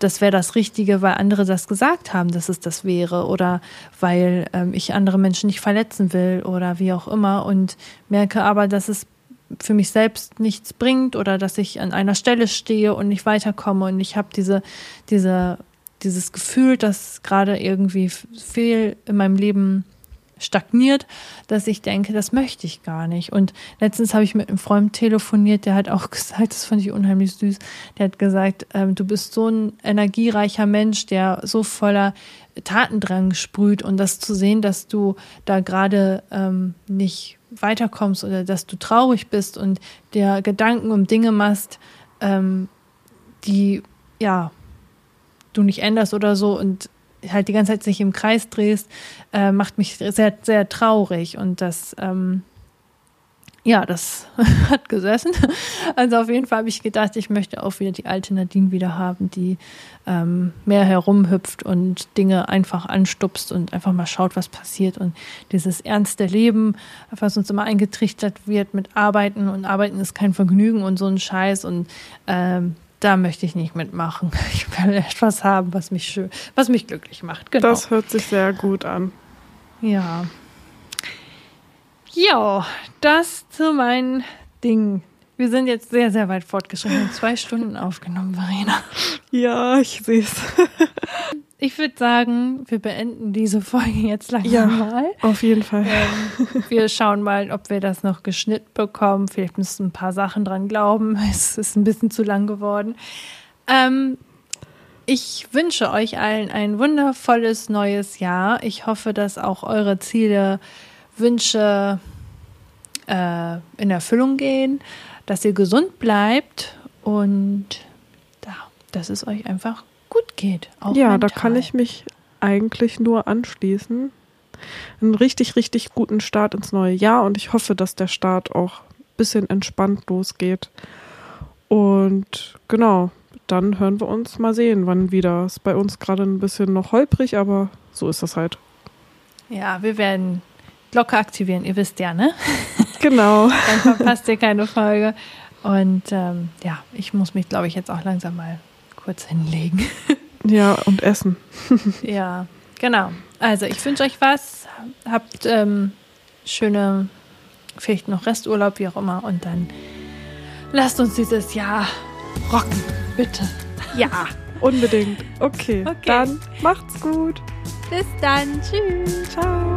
das wäre das Richtige, weil andere das gesagt haben, dass es das wäre oder weil ähm, ich andere Menschen nicht verletzen will oder wie auch immer und merke aber, dass es für mich selbst nichts bringt oder dass ich an einer Stelle stehe und nicht weiterkomme und ich habe diese, diese, dieses Gefühl, dass gerade irgendwie viel in meinem Leben stagniert, dass ich denke, das möchte ich gar nicht. Und letztens habe ich mit einem Freund telefoniert, der hat auch gesagt, das fand ich unheimlich süß, der hat gesagt, ähm, du bist so ein energiereicher Mensch, der so voller Tatendrang sprüht und das zu sehen, dass du da gerade ähm, nicht weiterkommst oder dass du traurig bist und dir Gedanken um Dinge machst, ähm, die ja du nicht änderst oder so und halt die ganze Zeit sich im Kreis drehst, äh, macht mich sehr, sehr traurig und das ähm, ja, das [laughs] hat gesessen. Also auf jeden Fall habe ich gedacht, ich möchte auch wieder die alte Nadine wieder haben, die ähm, mehr herumhüpft und Dinge einfach anstupst und einfach mal schaut, was passiert. Und dieses ernste Leben, was uns immer eingetrichtert wird mit Arbeiten und Arbeiten ist kein Vergnügen und so ein Scheiß. Und ähm, da möchte ich nicht mitmachen. [laughs] Ich will etwas haben, was mich schön, was mich glücklich macht. Genau. Das hört sich sehr gut an. Ja. Ja, das zu meinen Dingen. Wir sind jetzt sehr, sehr weit fortgeschritten. Zwei Stunden aufgenommen, Verena. Ja, ich sehe es. [laughs] Ich würde sagen, wir beenden diese Folge jetzt langsam ja, mal. Auf jeden Fall. Ähm, wir schauen mal, ob wir das noch geschnitten bekommen. Vielleicht müssen ein paar Sachen dran glauben. [laughs] Es ist ein bisschen zu lang geworden. Ähm, ich wünsche euch allen ein wundervolles neues Jahr. Ich hoffe, dass auch eure Ziele Wünsche äh, in Erfüllung gehen, dass ihr gesund bleibt und da, dass es euch einfach gut geht. ja, mental. da kann ich mich eigentlich nur anschließen. Einen richtig, richtig guten Start ins neue Jahr und ich hoffe, dass der Start auch ein bisschen entspannt losgeht. Und genau, dann hören wir uns mal sehen, wann wieder. Ist bei uns gerade ein bisschen noch holprig, aber so ist das halt. Ja, wir werden Glocke aktivieren, ihr wisst ja, ne? [laughs] Genau. [laughs] Dann verpasst ihr keine Folge. Und ähm, ja, ich muss mich, glaube ich, jetzt auch langsam mal kurz hinlegen. [laughs] Ja, und essen. [laughs] ja, genau. Also ich wünsche euch was. Habt ähm, schöne, vielleicht noch Resturlaub, wie auch immer. Und dann lasst uns dieses Jahr rocken, bitte. Ja, unbedingt. Okay, okay. dann macht's gut. Bis dann. Tschüss. Ciao.